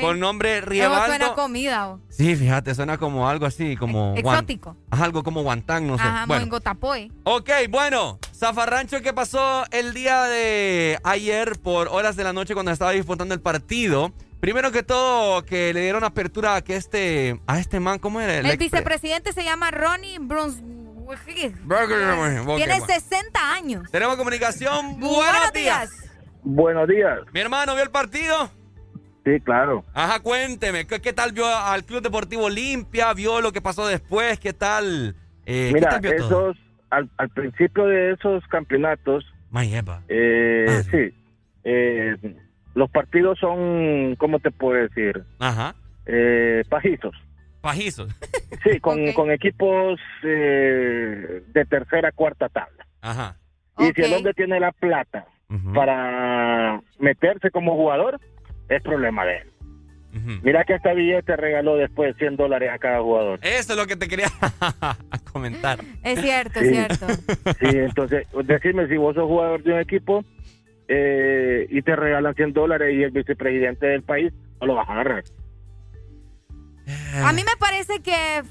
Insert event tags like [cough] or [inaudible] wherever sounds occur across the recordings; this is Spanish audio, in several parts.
con nombre Riebaldo. suena comida? o? Sí, fíjate, suena como algo así, como... Exótico. Algo como guantán, no sé. Ajá, bueno. Moengo Tapoy. Ok, bueno, Zafarrancho, ¿qué pasó el día de ayer por horas de la noche cuando estaba disputando el partido? Primero que todo, que le dieron apertura a que este, a este man, ¿cómo era? El ex- vicepresidente se llama Ronnie Brunswick. Ok, Tiene bueno. 60 años. Tenemos comunicación. Buenos, Buenos días. días. Buenos días. Mi hermano, ¿vio el partido? Sí, claro. Ajá, cuénteme, ¿qué, qué tal vio al Club Deportivo Olimpia? ¿Vio lo que pasó después? ¿Qué tal? Eh, ¿qué Mira, tal esos, al, al principio de esos campeonatos, eh, Ah. sí, eh, los partidos son, ¿cómo te puedo decir? Ajá. Eh, pajizos. Pajizos. Sí, [laughs] con, con equipos eh, de tercera, cuarta tabla. Ajá. Y si el hombre tiene la plata para meterse como jugador, es problema de él. Mira que hasta billete regaló después 100 dólares a cada jugador. Eso es lo que te quería [laughs] comentar. Es cierto, Sí. es cierto. Sí, entonces, decime si vos sos jugador de un equipo eh, y te regalan 100 dólares y el vicepresidente del país no lo vas a agarrar. A mí me parece que,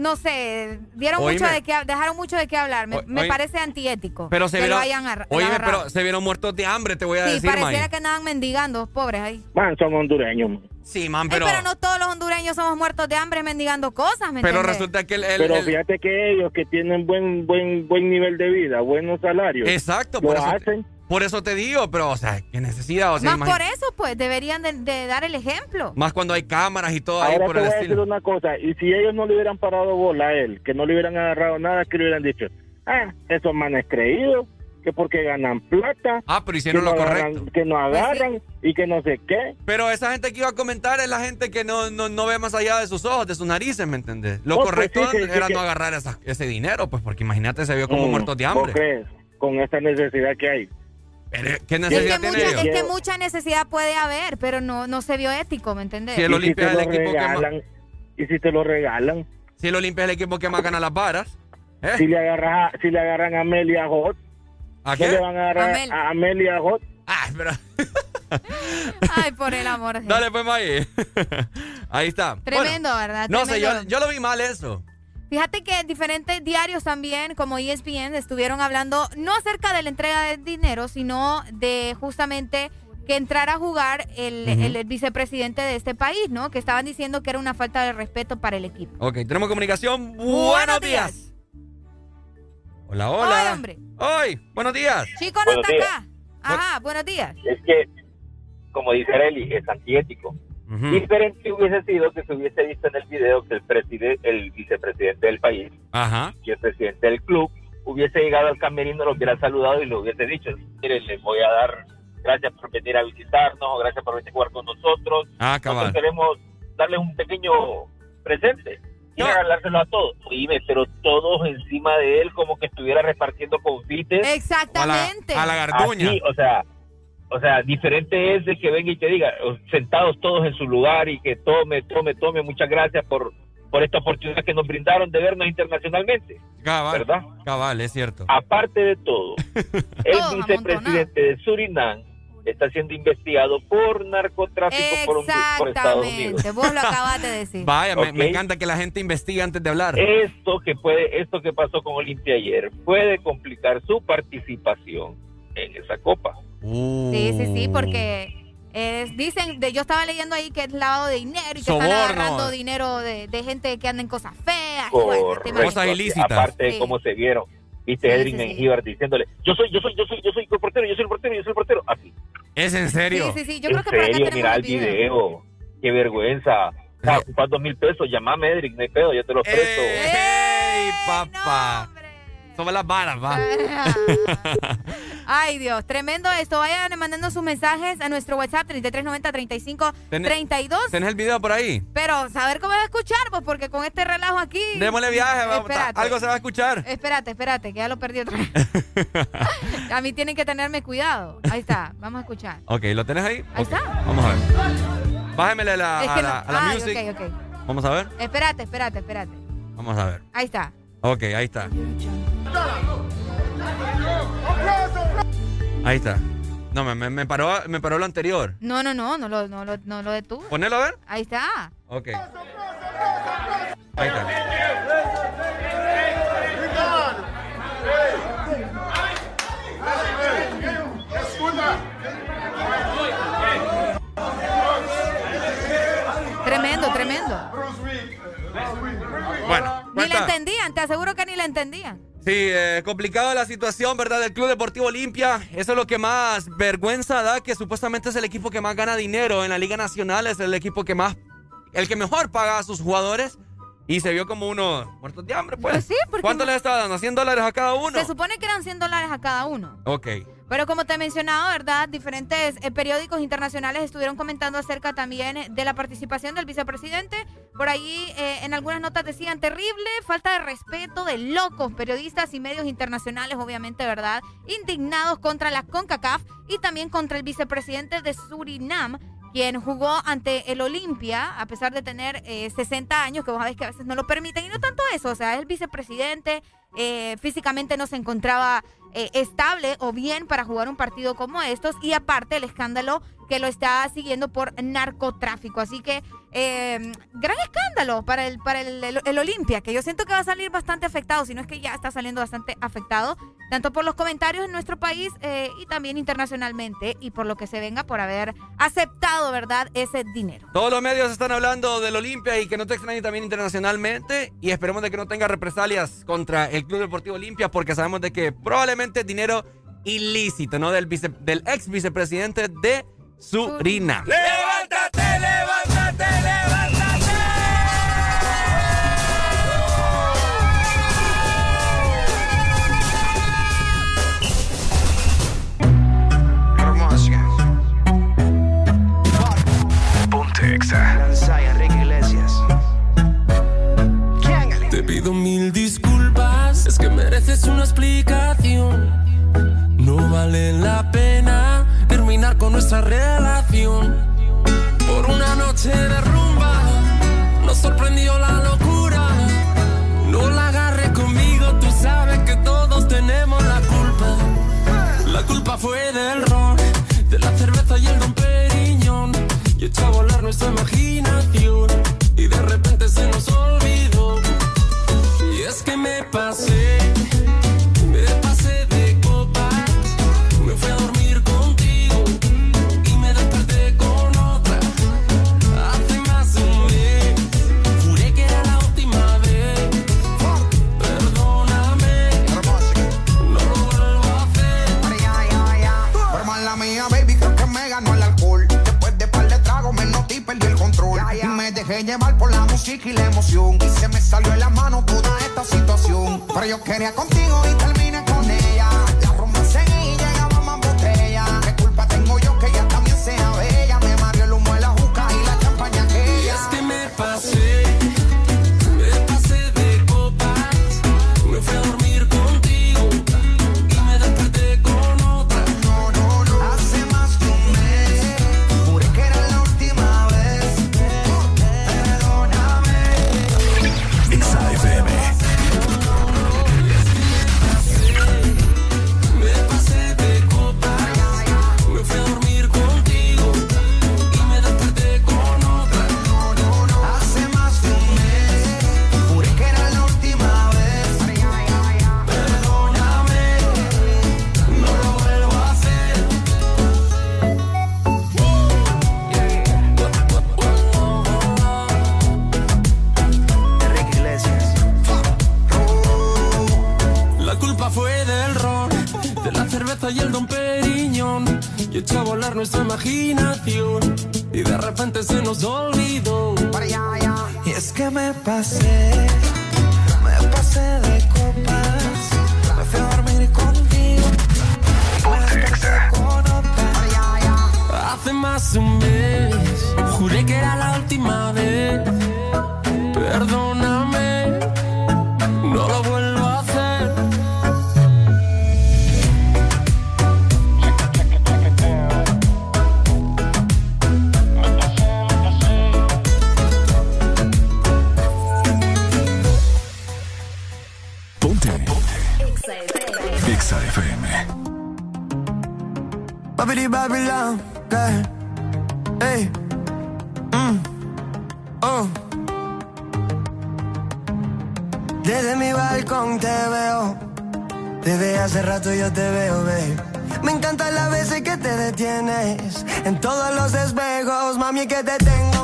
no sé, dieron Oíme. mucho de qué, dejaron mucho de qué hablar. Me, parece antiético Pero se que vieron, lo hayan Oíme, pero se vieron muertos de hambre, te voy a Sí, decir, pareciera man. que andaban mendigando, pobres ahí. Man, son hondureños. man. Sí, man, Ey, pero, pero, no todos los hondureños somos muertos de hambre mendigando cosas, ¿me pero entiendes? resulta que el, el- Pero fíjate que ellos que tienen buen buen buen nivel de vida, buenos salarios, exacto, lo por eso, te, hacen. Por eso te digo, pero o sea, qué necesidad, o sea, Más imagi- por eso, pues, deberían de, de dar el ejemplo. más cuando hay cámaras y todo ahí Ahora por te el voy a decir una cosa, y si ellos no le hubieran parado bola a él, que no le hubieran agarrado nada, que le hubieran dicho, ah, esos manes creídos, que porque ganan plata, Ah, pero que hicieron no, lo agarran, correcto. que no Pues agarran y que no sé qué. Pero esa gente que iba a comentar es la gente que no, no, no ve más allá de sus ojos, de sus narices, ¿me entendés? Lo Oh, pues correcto sí, era no agarrar esa- ese dinero, pues porque imagínate, se vio como Mm, muertos de ¿vos hambre. crees? Con esta necesidad que hay. Pero, ¿Qué Es necesidad que, tiene mucha, ellos? es que mucha necesidad puede haber, pero no, no se vio ético, ¿me entiendes? Sí, el y si Olimpia te es el lo equipo que más- regalan, y si te lo regalan, Si el Olimpia es el equipo que más gana las varas. ¿eh? si le agarra, si le agarran a Amelia Hot, ¿A ¿no qué? le van a agarrar Amel. a Amelia Hot? Ah, pero... [laughs] Ay, por el amor. Dale, pues, May. [laughs] Ahí está. Tremendo, Bueno, ¿verdad? No sé, yo, Tremendo. yo lo vi mal eso. Fíjate que diferentes diarios también, como ESPN, estuvieron hablando no acerca de la entrega de dinero, sino de justamente que entrara a jugar el, vicepresidente de este país, ¿no? Que estaban diciendo que era una falta de respeto para el equipo. Ok, tenemos comunicación. Buenos, Buenos días. días. Hola, hola. Hombre. Hoy, buenos días. Chico no Buenos está días. acá. Ajá, buenos días. Es que, como dice Areli, es antiético. Diferente hubiese sido que se hubiese visto en el video que el, preside- el vicepresidente del país Ajá. y el presidente del club hubiese llegado al camerino, lo hubiera saludado y le hubiese dicho, mire, les voy a dar gracias por venir a visitarnos, gracias por venir a jugar con nosotros. Ah, Nosotros queremos darles un pequeño presente y No. regalárselo a todos. Dime, pero todos encima de él como que estuviera repartiendo confites. A la, Exactamente. a la garduña. Así, o sea, o sea, diferente es de que venga y te diga, o- sentados todos en su lugar y que tome, tome, tome, muchas gracias por, por esta oportunidad que nos brindaron de vernos internacionalmente, Cabal. ¿verdad? Cabal, es cierto. Aparte de todo, [laughs] el vicepresidente de Surinam está siendo investigado por narcotráfico por, un- por Estados Unidos. Exactamente. Vos lo acabas de decir. Vaya, me, me encanta que la gente investigue antes de hablar. Esto que puede, esto que pasó con Olimpia ayer puede complicar su participación en esa copa. Uh. Sí, sí, sí, porque es- dicen, de, yo estaba leyendo ahí que es lavado de dinero y que están Soborno. agarrando dinero de, de gente que anda en cosas feas. y bueno, te Correcto. imaginas. Cosas ilícitas. Aparte de Sí. cómo se vieron. Viste Sí, Edwin sí, diciéndole, yo soy, yo soy, yo soy, yo soy el portero, yo soy el portero, yo soy el portero, así. ¿Es en serio? Sí, sí, sí, yo en creo que por acá serio, tenemos mira el el video. video. Qué vergüenza. O sea, ocupas dos mil pesos, llamame Edric, no hay pedo, yo te los presto. ¡Ey, papá! no, Somos las varas, va. [laughs] Ay, Dios, tremendo esto. Vayan mandando sus mensajes a nuestro WhatsApp 3390-3532. Ten- ¿Tenés el video por ahí? Pero saber cómo va a escuchar, pues, porque con este relajo aquí. Démosle viaje, vamos. Algo se va a escuchar. Espérate, espérate, que ya lo perdí otra vez. [laughs] a mí tienen que tenerme cuidado. Ahí está, vamos a escuchar. Ok, ¿lo tenés ahí? Ahí está. Vamos a ver. Bájemele la, Es a que la, no- a la Ay, music. ok, ok. Vamos a ver. Espérate, espérate, espérate. Vamos a ver. Ahí está. Ok, ahí está. Ahí está. No, me, me, paró, me paró lo anterior. No, no, no, no lo, no lo, no lo detuvo. Ponelo a ver. Ahí está. Ok. Ahí está. Bueno, ni le entendían, te aseguro que ni le entendían. Sí, eh, complicada la situación, ¿verdad? Del Club Deportivo Olimpia. Eso es lo que más vergüenza da, que supuestamente es el equipo que más gana dinero en la Liga Nacional, es el equipo que más, el que mejor paga a sus jugadores. Y se vio como unos muertos de hambre, pues. pues sí, porque ¿Cuánto les estaba dando? ¿100 dólares a cada uno? Se supone que eran 100 dólares a cada uno. Ok. Pero como te he mencionado, ¿verdad? Diferentes eh, periódicos internacionales estuvieron comentando acerca también de la participación del vicepresidente. Por ahí eh, en algunas notas decían terrible falta de respeto de locos periodistas y medios internacionales, obviamente, ¿verdad? Indignados contra la CONCACAF y también contra el vicepresidente de Surinam, quien jugó ante el Olimpia, a pesar de tener 60 eh, años, que vos sabés que a veces no lo permiten, y no tanto eso, o sea, el vicepresidente, físicamente no se encontraba eh, estable o bien para jugar un partido como estos y aparte el escándalo que lo está siguiendo por narcotráfico. Así que em, gran escándalo para el para el, Olimpia, que yo siento que va a salir bastante afectado, si no es que ya está saliendo bastante afectado, tanto por los comentarios en nuestro país eh, y también internacionalmente y por lo que se venga por haber aceptado, ¿verdad?, ese dinero. Todos los medios están hablando del Olimpia y que no te extrañe también internacionalmente y esperemos de que no tenga represalias contra el Club Deportivo Olimpia porque sabemos de que probablemente dinero ilícito, ¿no? Del, del ex vicepresidente de Surina. ¡Levántate, levántate, levántate! Ponte Enrique Iglesias. Te pido mil disculpas, es que mereces una explicación. No vale la pena nuestra relación. Por una noche de rumba, nos sorprendió la locura. No la agarre conmigo, tú sabes que todos tenemos la culpa. La culpa fue del ron, de la cerveza y el don Periñón. Y echó a volar nuestra imaginación. Y de repente se nos olvidó. Y es que me pasé llevar por la música y la emoción. Y se me salió en la mano toda esta situación. Pero yo quería contigo y terminé con ella. Echó a volar nuestra imaginación y de repente se nos olvidó. Y es que me pasé, me pasé de copas, me fui a dormir contigo. Hace más de un mes, juré que era la última vez. Perdóname, no lo vuelvo Babidi Babylon, girl. Hey. Mm. Oh. Desde mi balcón te veo. Desde hace rato yo te veo, babe. Me encanta las veces que te detienes. En todos los espejos, mami, que te tengo.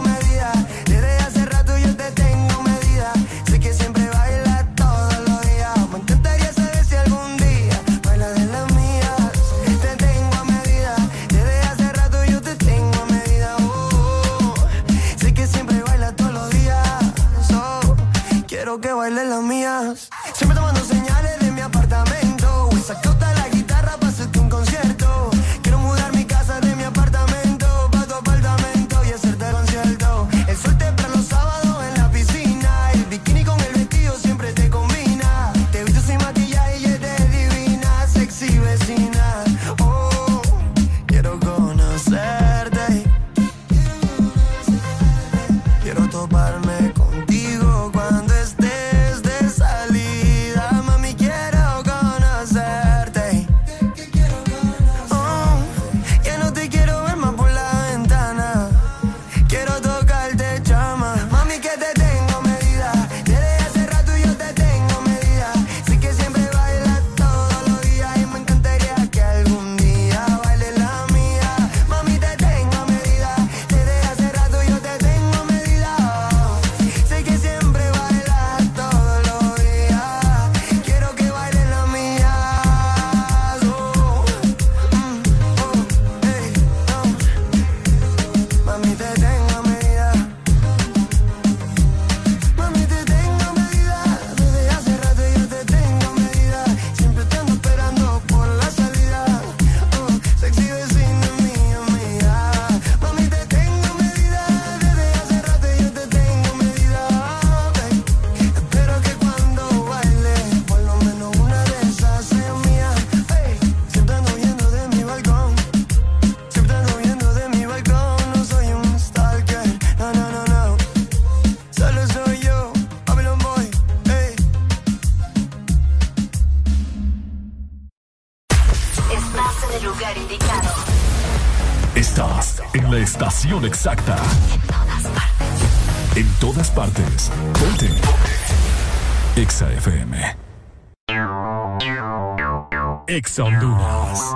Que baile las mías. Exacta. En todas partes. En todas partes. Ponte. Exa FM. Exa Honduras.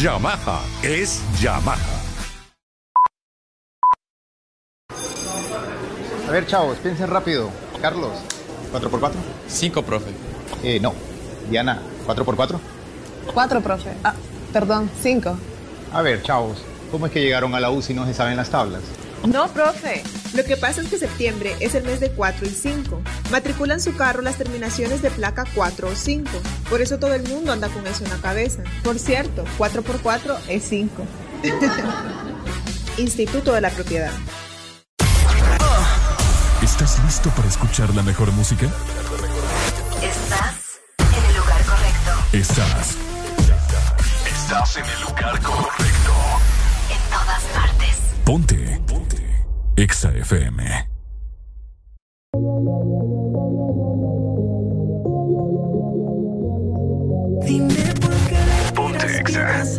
Yamaha es Yamaha. A ver, chavos, piensen rápido. Carlos, ¿4x4? 5, profe. Eh, no. Diana, ¿4x4? Cuatro, profe. Ah, perdón, cinco. A ver, chavos, ¿cómo es que llegaron a la U si no se saben las tablas? No, profe. Lo que pasa es que septiembre es el mes de 4 y 5. Matriculan su carro las terminaciones de placa 4 o 5. Por eso todo el mundo anda con eso en la cabeza. Por cierto, 4 por 4 es 5. [laughs] Instituto de la Propiedad. ¿Estás listo para escuchar la mejor música? Estás en el lugar correcto. Estás. Estás en el lugar correcto. En todas partes. Ponte. Ponte. Exa FM. Dime por qué le tiras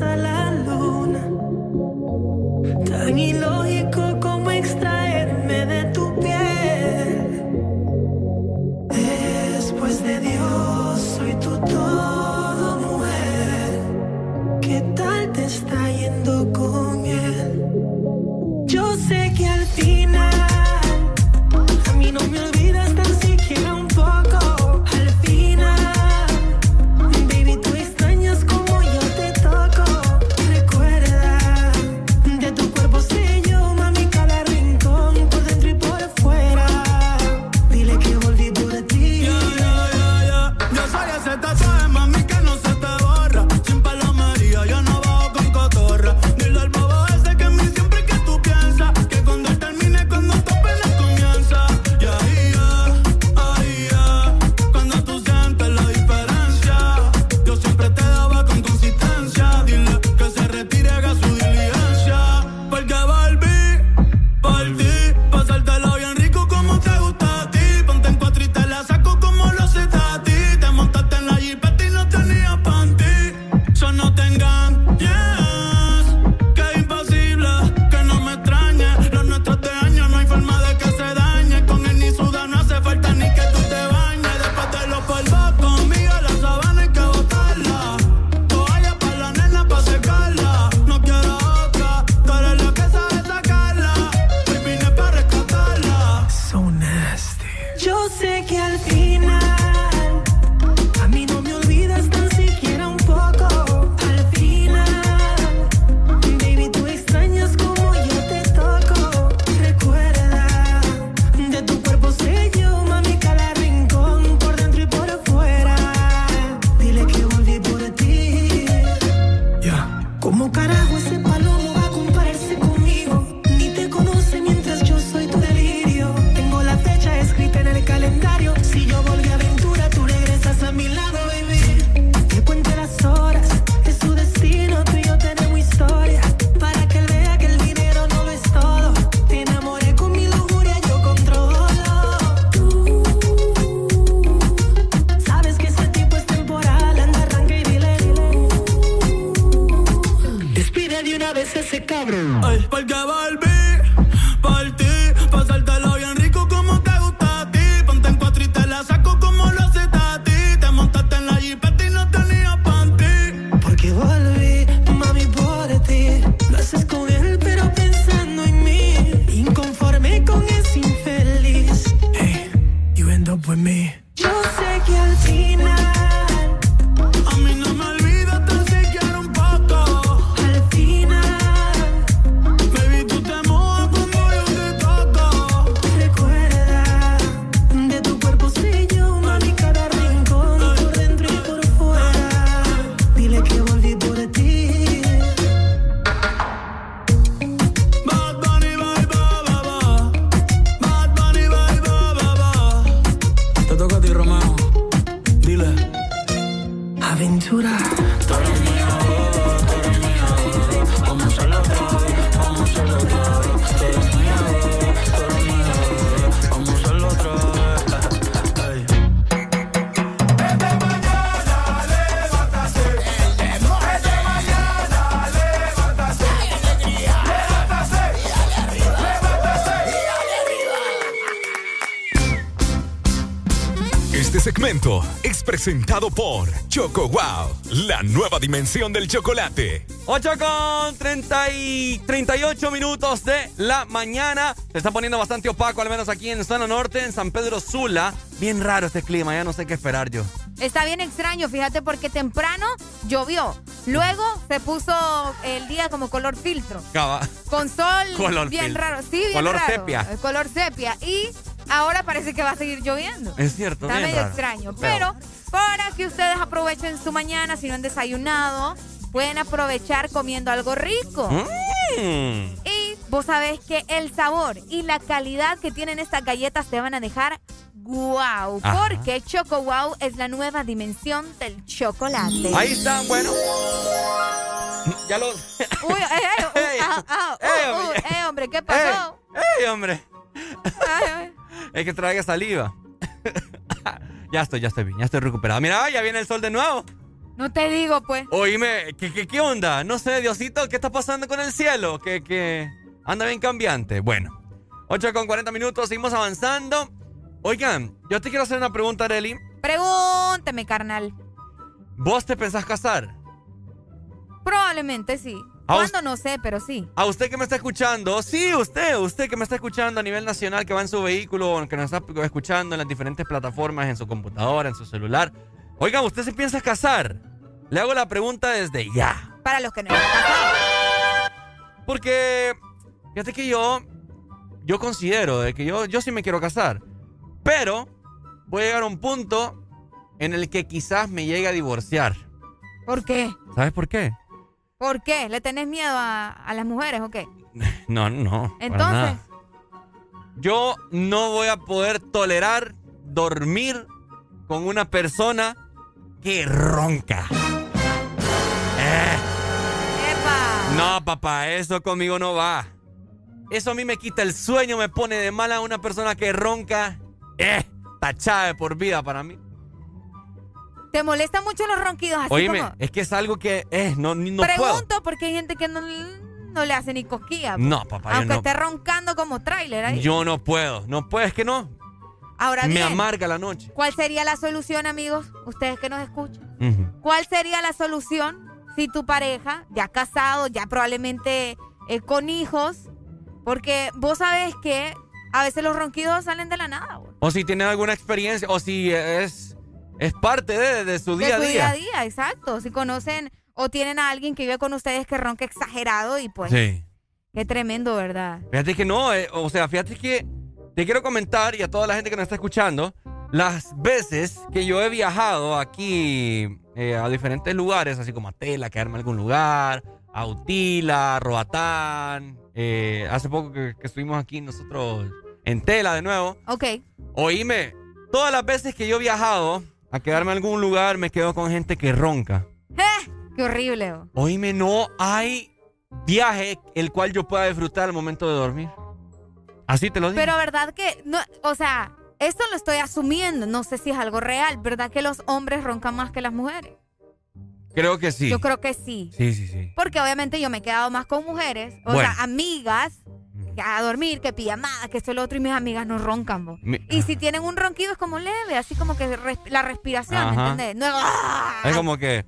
Segmento es presentado por Choco Wow, la nueva dimensión del chocolate. 8 con 30 y 38 minutos de la mañana. Se está poniendo bastante opaco, al menos aquí en zona norte, en San Pedro Sula. Bien raro este clima, ya no sé qué esperar yo. Está bien extraño, fíjate, porque temprano llovió. Luego se puso el día como color filtro. Cava. Con sol [laughs] Color bien filtro. raro. Sí, bien Color raro. sepia. El color sepia. Y ahora parece que va a seguir lloviendo. Es cierto, Está medio raro. extraño. Pero para que ustedes aprovechen su mañana, si no han desayunado, pueden aprovechar comiendo algo rico. Mm. Y vos sabés que el sabor y la calidad que tienen estas galletas te van a dejar wow. Ajá. Porque Choco Wow es la nueva dimensión del chocolate. Ahí están, bueno. Ya lo. Uy, eh, eh, [laughs] uh, ah, ah, uh, uh, hombre. eh, hombre, ¿qué pasó? ¡Ey, hombre! Ay, ay. Es que traiga saliva. [laughs] ya estoy, ya estoy bien, ya estoy recuperado. Mira, ya viene el sol de nuevo. No te digo, pues. Oíme, ¿qué, qué, qué onda? No sé, Diosito, ¿qué está pasando con el cielo? Que, que anda bien cambiante. Bueno, 8 con 40 minutos, seguimos avanzando. Oigan, yo te quiero hacer una pregunta, Arely. Pregúnteme, carnal. ¿Vos te pensás casar? Probablemente sí. ¿A ¿Cuándo? No sé, pero sí. A usted que me está escuchando, sí, usted, usted que me está escuchando a nivel nacional, que va en su vehículo, que nos está escuchando en las diferentes plataformas, en su computadora, en su celular. Oiga, ¿usted se piensa casar? Le hago la pregunta desde ya. Para los que no están. Porque, fíjate que yo, yo considero de que yo, yo sí me quiero casar. Pero voy a llegar a un punto en el que quizás me llegue a divorciar. ¿Por qué? ¿Sabes por qué? ¿Por qué? ¿Le tenés miedo a, a las mujeres o qué? [laughs] No, no. Entonces. Yo no voy a poder tolerar dormir con una persona que ronca. Eh, ¡epa! no, papá, eso conmigo no va. Eso a mí me quita el sueño, me pone de mala una persona que ronca. Eh, tachada de por vida para mí. ¿Te molestan mucho los ronquidos así Oíme, como? es que es algo que eh, no, no puedo. Pregunto porque hay gente que no, no le hace ni cosquilla. pues. No, papá, yo Aunque no, esté roncando como tráiler ahí. yo no puedo. No puedo, es que no. Ahora me bien, amarga la noche. ¿cuál sería la solución, amigos? Ustedes que nos escuchan. ¿Cuál sería la solución si tu pareja, ya casado, ya probablemente eh, con hijos, porque vos sabés que a veces los ronquidos salen de la nada, güey. O si tiene alguna experiencia, o si es, es parte de, de su De día a su día. día a día, exacto. Si conocen o tienen a alguien que vive con ustedes que ronca exagerado y pues, Sí. qué tremendo, ¿verdad? Fíjate que no, eh, o sea, fíjate que te quiero comentar y a toda la gente que nos está escuchando, las veces que yo he viajado aquí eh, a diferentes lugares, así como a Tela, quedarme en algún lugar, a Utila, Roatán, eh, hace poco que, que estuvimos aquí nosotros en Tela de nuevo. Ok. Oíme, todas las veces que yo he viajado a quedarme en algún lugar, me quedo con gente que ronca. ¡Eh! ¡Qué horrible! oh. Oíme, no hay viaje el cual yo pueda disfrutar al momento de dormir. Así te lo digo. Pero verdad que, no, o sea, esto lo estoy asumiendo, no sé si es algo real, ¿verdad que los hombres roncan más que las mujeres? Creo que sí. Yo creo que sí. Sí, sí, sí. Porque obviamente yo me he quedado más con mujeres, o Bueno. sea, amigas, que a dormir, que pijamada, que esto y lo otro, y mis amigas no roncan. Mi- Y si tienen un ronquido es como leve, así como que res- la respiración, ¿me Ajá. entiendes? No es, ¡ah! Es como que.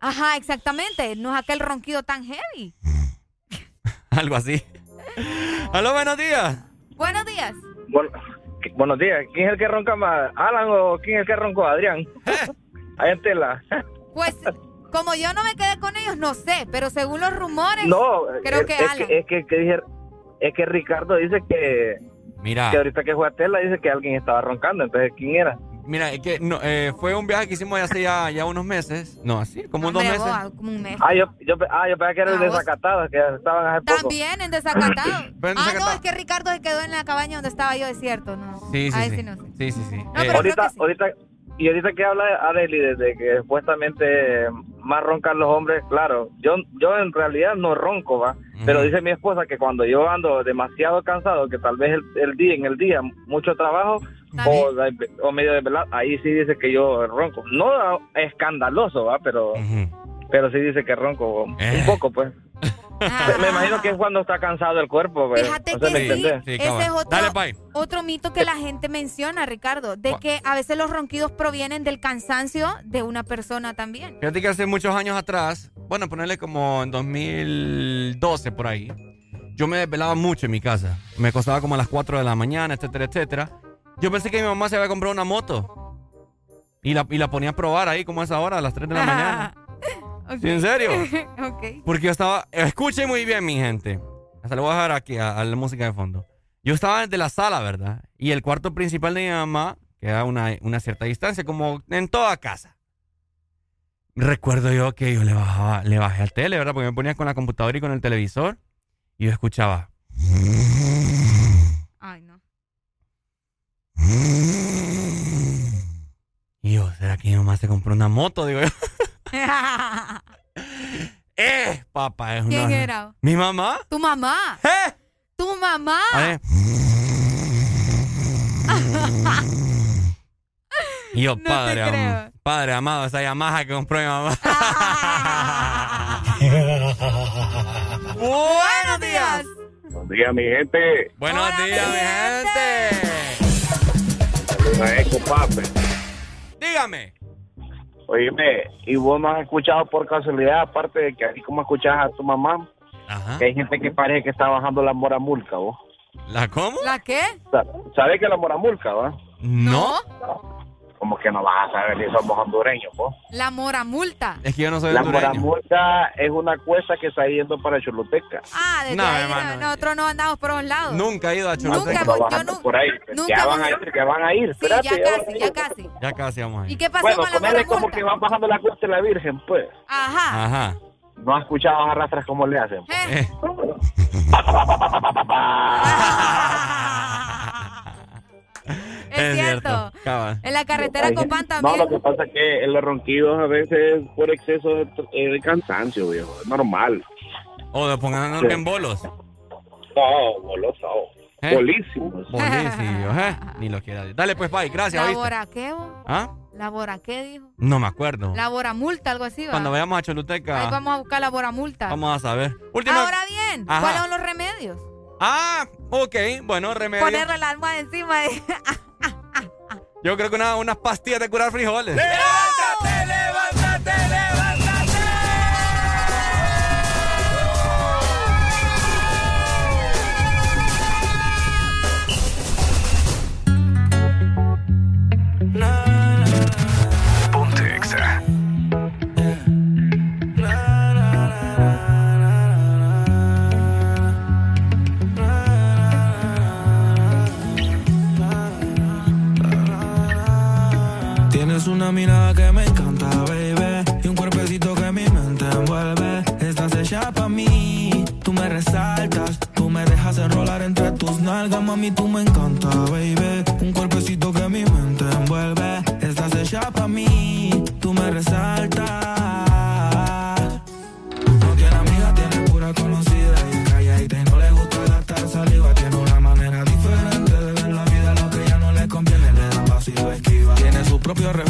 Ajá, exactamente, no es aquel ronquido tan heavy. [laughs] Algo así. Aló, buenos días. Buenos días. Bueno, buenos días. ¿Quién es el que ronca más? ¿Alan o quién es el que roncó? Adrián. [laughs] Ahí en tela. [laughs] Pues, como yo no me quedé con ellos, no sé, pero según los rumores, No, creo es, que es Alan. que, es que, que dije- es que Ricardo dice que, Mira. que ahorita que fue a tela dice que alguien estaba roncando. Entonces, ¿quién era? Mira, es que no, eh, fue un viaje que hicimos hace ya, ya unos meses. No, así, como dos Hombre, meses. boa, como un mes. Ah, yo, yo, ah, yo pensaba que era el Ah, de vos- Zacatadas, que estaban hace poco. También en desacatado. [coughs] Ah, no, Desacatado. es que Ricardo se quedó en la cabaña donde estaba yo, es cierto, ¿no? Sí, sí, sí. sí no sé. Sí, sí, Eh, ahorita, sí. ahorita, y ahorita que habla Areli desde que supuestamente más roncan los hombres, claro, yo yo en realidad no ronco, va, pero dice mi esposa que cuando yo ando demasiado cansado, que tal vez el, el día en el día mucho trabajo o, o medio de verdad, ahí sí dice que yo ronco. No escandaloso, va, pero pero sí dice que ronco un poco, pues. Me imagino que es cuando está cansado el cuerpo, pues. Fíjate que ¿me sí, ese es otro, Dale, otro mito que la gente menciona, Ricardo, de que a veces los ronquidos provienen del cansancio de una persona también. Fíjate que hace muchos años atrás, bueno, ponerle como en 2012 por ahí, yo me desvelaba mucho en mi casa. Me acostaba como a las 4 de la mañana, etcétera, etcétera. Yo pensé que mi mamá se había comprado una moto. Y la, y la ponía a probar ahí como a esa hora, a las 3 de la [laughs] mañana. ¿Sí, en serio? [laughs] ok. Porque yo estaba. Escuchen muy bien, mi gente. Hasta le voy a dejar aquí a, a la música de fondo. Yo estaba desde la sala, ¿verdad? Y el cuarto principal de mi mamá queda a una, una cierta distancia, como en toda casa. Recuerdo yo que yo le bajaba, le bajé al tele, ¿verdad? Porque me ponía con la computadora y con el televisor. Y yo escuchaba. Ay, no. Y yo, ¿será que mi mamá se compró una moto? Digo yo. [laughs] [laughs] ¡Eh! Papá, es una. ¿Quién era? ¿Mi mamá? ¿Tu mamá? ¿Tu mamá? A ver. Y [laughs] yo, No padre, am- padre amado, esa Yamaha que compró mi mamá. [laughs] Buenos días. Buenos días, mi gente. Buenos días, mi gente. Saludos a Eco Pape. Dígame. Oíme, ¿y vos no has escuchado por casualidad, aparte de que así como escuchas a tu mamá, que hay gente que parece que está bajando la moramulca, vos? ¿La cómo? ¿La qué? Sa- ¿Sabes que la moramulca, va? No. Como que no vas a saber si somos hondureños, vos. La mora multa. Es que yo no soy La hondureño. moramulca es una cuesta que está yendo para Choluteca. Ah, desde No, ahí hermano. nosotros no andamos por los lados. Nunca he ido a Nunca Choluteca. hemos- yo Bajando nu- por ahí. nunca ya van a ir, ya van a ir. Sí, Espérate, ya a casi, ir. ya casi. Ya casi vamos ahí. ¿Y qué pasó Bueno, con la como que van bajando la cuesta de la Virgen, pues. Ajá. Ajá. No has escuchado a arrastras cómo le hacen. Eh. [laughs] Es cierto. En la carretera Copán también. No, lo que pasa es que los ronquidos a veces es por exceso de, eh, de cansancio, viejo. Es normal. O de pongan Sí. en bolos. No, boloso. ¿Eh? Bolísimos. Bolísimos, ¿eh? [laughs] Ni lo quiera decir. Dale, pues, Pai, gracias, ¿La ¿oíste? bora qué? vos? ¿Ah? ¿La bora qué dijo? No me acuerdo. La bora multa, algo así, ¿va? Cuando vayamos a Choluteca, Ahí vamos a buscar la bora multa. vamos a saber. Última. Ahora bien, Ajá. ¿cuáles son los remedios? Ah, ok. Bueno, remedio. Ponerle la almohada encima de... [laughs] Yo creo que una- unas pastillas de curar frijoles. ¡Levántate, Mirada que me encanta, baby. Y un cuerpecito que mi mente envuelve. Estás hecha pa' mí. Tú me resaltas. Tú me dejas enrolar entre tus nalgas, mami. Tú me encanta, baby. Un cuerpecito que mi mente envuelve. Estás hecha pa' mí. Tú me resaltas. No tiene amiga, tiene pura conocida. Y calladita y no le gusta gastar saliva. Tiene una manera diferente de ver la vida. Lo que ya no le conviene, le da paso lo esquiva. Tiene su propio cosas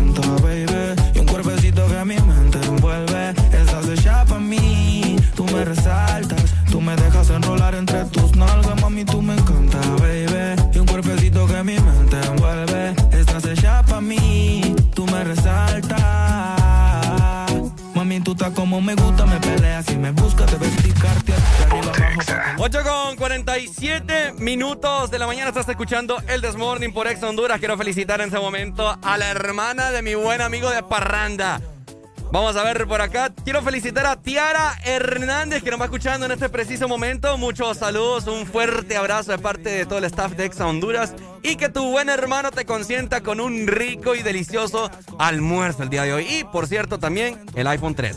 mi mente envuelve. Estás hecha pa' mí, tú me resaltas. Tú me dejas enrolar entre tus nalgas, mami, tú me encanta, baby. Y un cuerpecito que mi mente envuelve. Estás hecha pa' mí, tú me resaltas. Mami, tú estás como me gusta, me peleas y me buscas, debes picarte de arriba abajo 8 con 47 minutos de la mañana estás escuchando el Desmorning por Ex Honduras. Quiero felicitar en este momento a la hermana de mi buen amigo de Parranda. Vamos a ver por acá. Quiero felicitar a Tiara Hernández que nos va escuchando en este preciso momento. Muchos saludos, un fuerte abrazo de parte de todo el staff de Exa Honduras y que tu buen hermano te consienta con un rico y delicioso almuerzo el día de hoy. Y por cierto también el iPhone 3.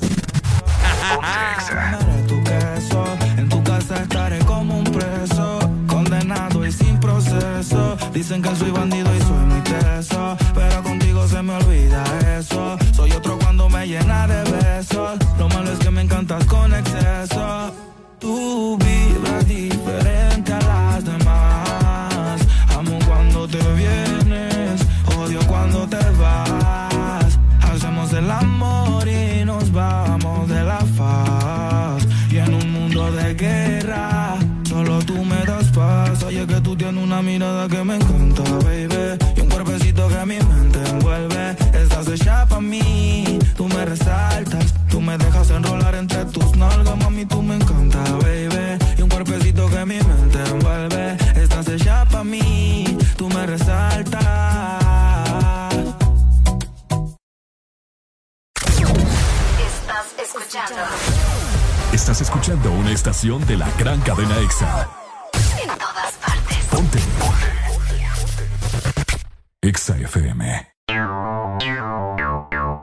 tu queso. En tu casa estaré como un preso, condenado y sin proceso. Dicen que soy bandido y soy muy teso, pero contigo se me olvida eso. Soy otro me llena de besos. Lo malo es que me encantas con exceso. Tú vibras diferente a las demás. Amo cuando te vienes, odio cuando te vas. Hacemos el amor y nos vamos de la faz. Y en un mundo de guerra, solo tú me das paz. Oye, que tú tienes una mirada que me encanta, baby. Y un cuerpecito que mi mente envuelve. Estás hecha pa' mí, tú me resaltas. Tú me dejas enrolar entre tus nalgas, mami, tú me encanta, baby. Y un cuerpecito que mi mente envuelve. Estás hecha pa' mí, tú me resaltas. Estás escuchando Estás escuchando una estación de la gran cadena EXA. en todas partes. Ponte. EXA FM.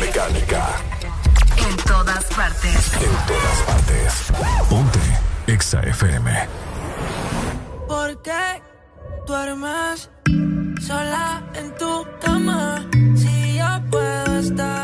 Mecánica. En todas partes. En todas partes. Ponte Exa FM. ¿Por qué duermes sola en tu cama? Si yo puedo estar.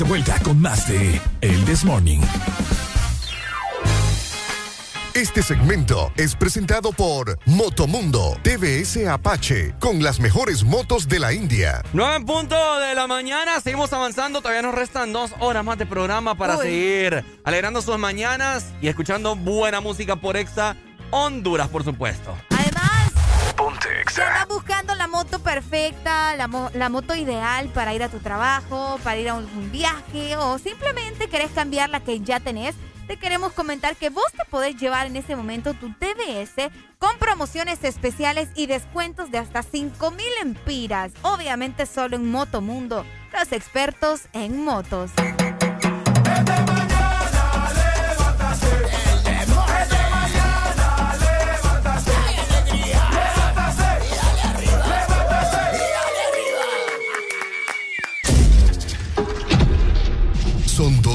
De vuelta con más de El This Morning. Este segmento es presentado por Motomundo TVS Apache con las mejores motos de la India. 9 en punto de la mañana, seguimos avanzando, todavía nos restan dos horas más de programa para Uy. seguir alegrando sus mañanas y escuchando buena música por Exa Honduras, por supuesto. Ponte andas buscando la moto perfecta, la, mo- la moto ideal para ir a tu trabajo, para ir a un viaje o simplemente querés cambiar la que ya tenés, te queremos comentar que vos te podés llevar en este momento tu TBS con promociones especiales y descuentos de hasta 5 mil empiras. Obviamente solo en Motomundo, los expertos en motos.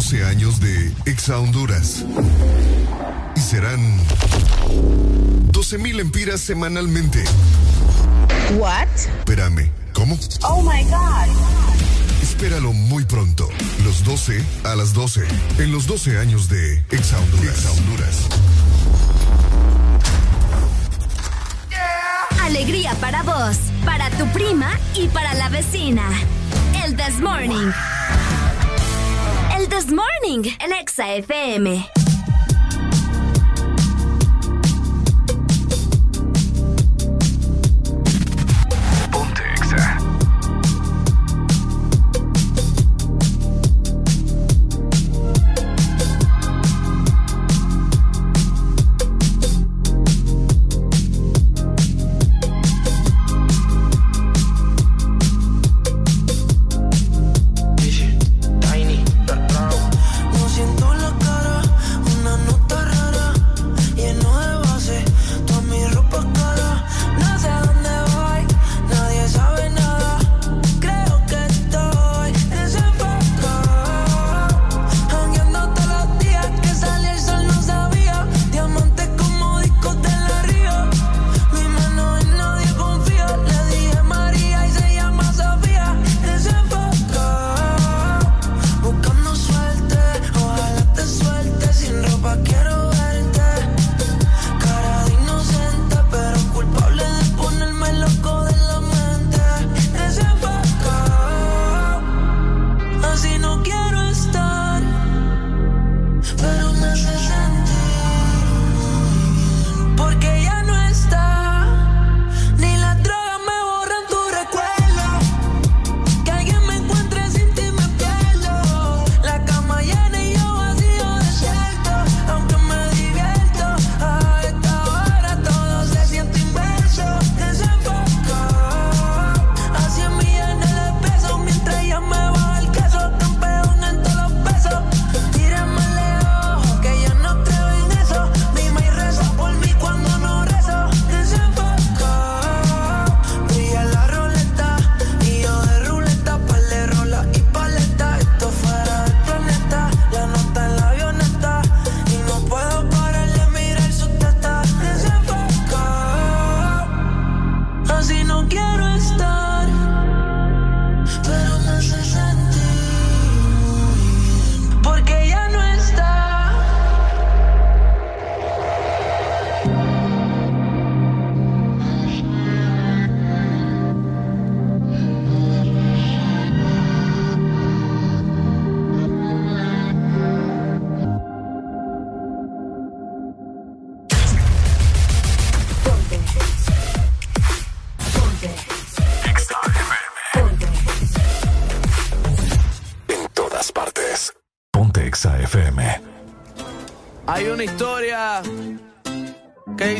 12 años de Exa Honduras. Y serán 12 mil empiras semanalmente. What? Espérame, ¿cómo? Oh my god. Espéralo muy pronto. Los 12 a las 12. En los 12 años de Exa Honduras. Exa Honduras. Alegría para vos, para tu prima y para la vecina. El This Morning. This Morning en Exa FM.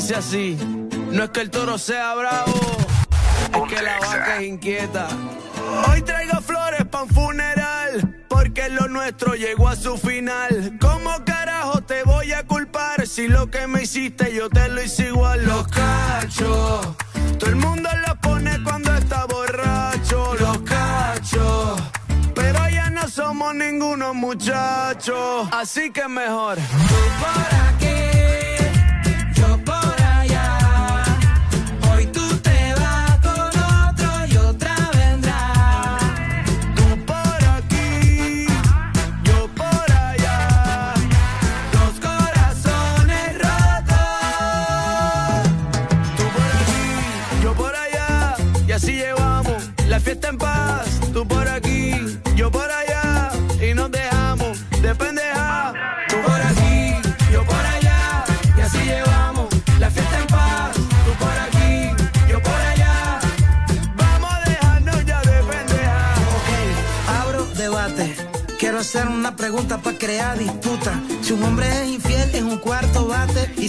Dice así: No es que el toro sea bravo, es que la vaca es inquieta. Hoy traigo flores pa' un funeral, porque lo nuestro llegó a su final. ¿Cómo carajo te voy a culpar si lo que me hiciste yo te lo hice igual? Los cachos, todo el mundo los pone cuando está borracho. Los cachos, pero ya no somos ninguno muchachos, así que mejor. Tú por aquí,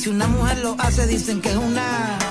si una mujer lo hace, dicen que es una.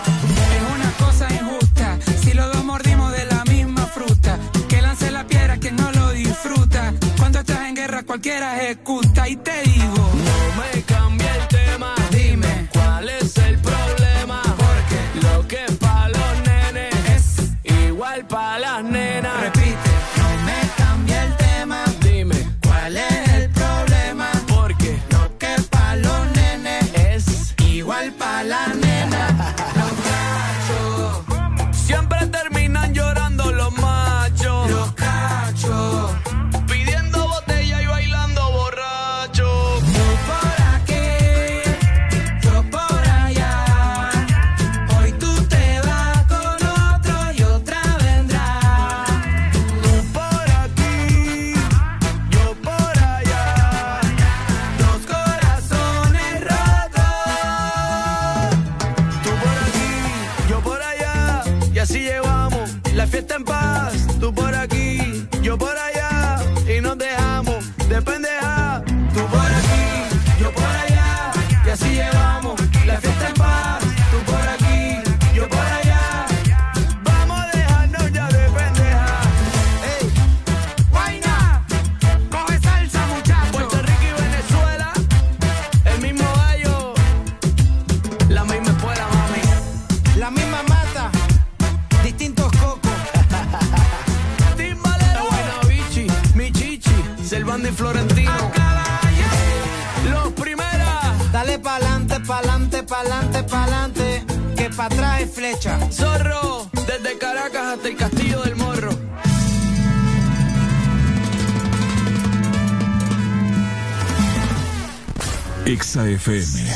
FM,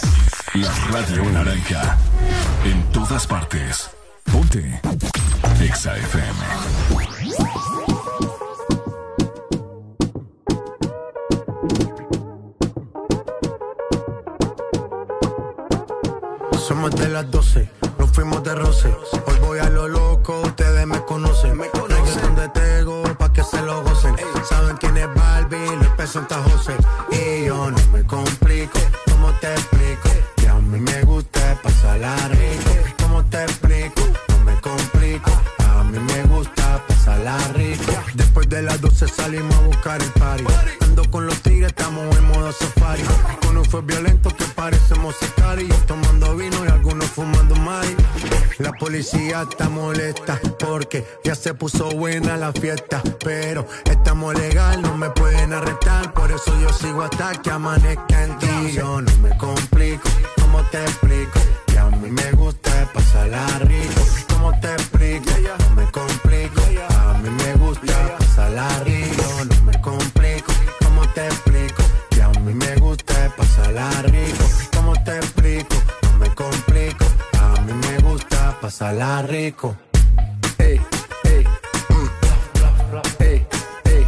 la radio naranja. En todas partes. Tomando vino y algunos fumando mari. La policía está molesta porque ya se puso buena la fiesta. Pero estamos legal, no me pueden arrestar. Por eso yo sigo hasta que amanezca en ti. Yo no me complico, ¿cómo te explico? Que a mí me gusta pasarla rico. ¿Cómo te explico? No me complico, a mí me gusta pasarla rico. No me complico, ¿cómo te explico? Que a mí me gusta pasarla rico. ¿Cómo te explico? Complico, a mí me gusta pasarla rico. Ey, ey, mm. Ey, ey.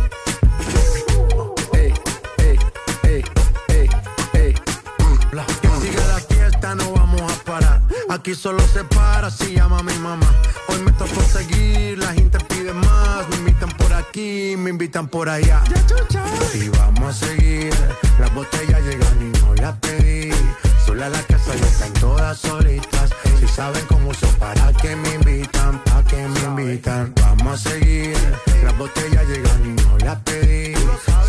Ey, ey, ey, ey, ey, mm. Que siga la fiesta, no vamos a parar. Aquí solo se para si llama mi mamá. Hoy me tocó seguir, la gente pide más. Me invitan por aquí, me invitan por allá. Y vamos a seguir. Las botellas llegan y no las pedí. Sola la casa ya están todas solitas. Si saben cómo son, para que me invitan, para que me invitan. Vamos a seguir. Las botellas llegan y no las pedí.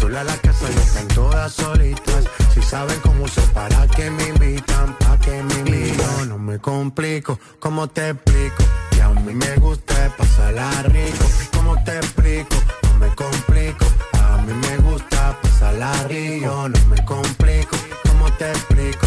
Sola la casa ya están todas solitas. Si saben cómo son, para que me invitan, para que me invitan. No me complico, ¿cómo te explico? Que a mí me gusta pasarla rico. ¿Cómo te explico? No me complico. A mí me gusta pasarla rico. No me complico, ¿cómo te explico?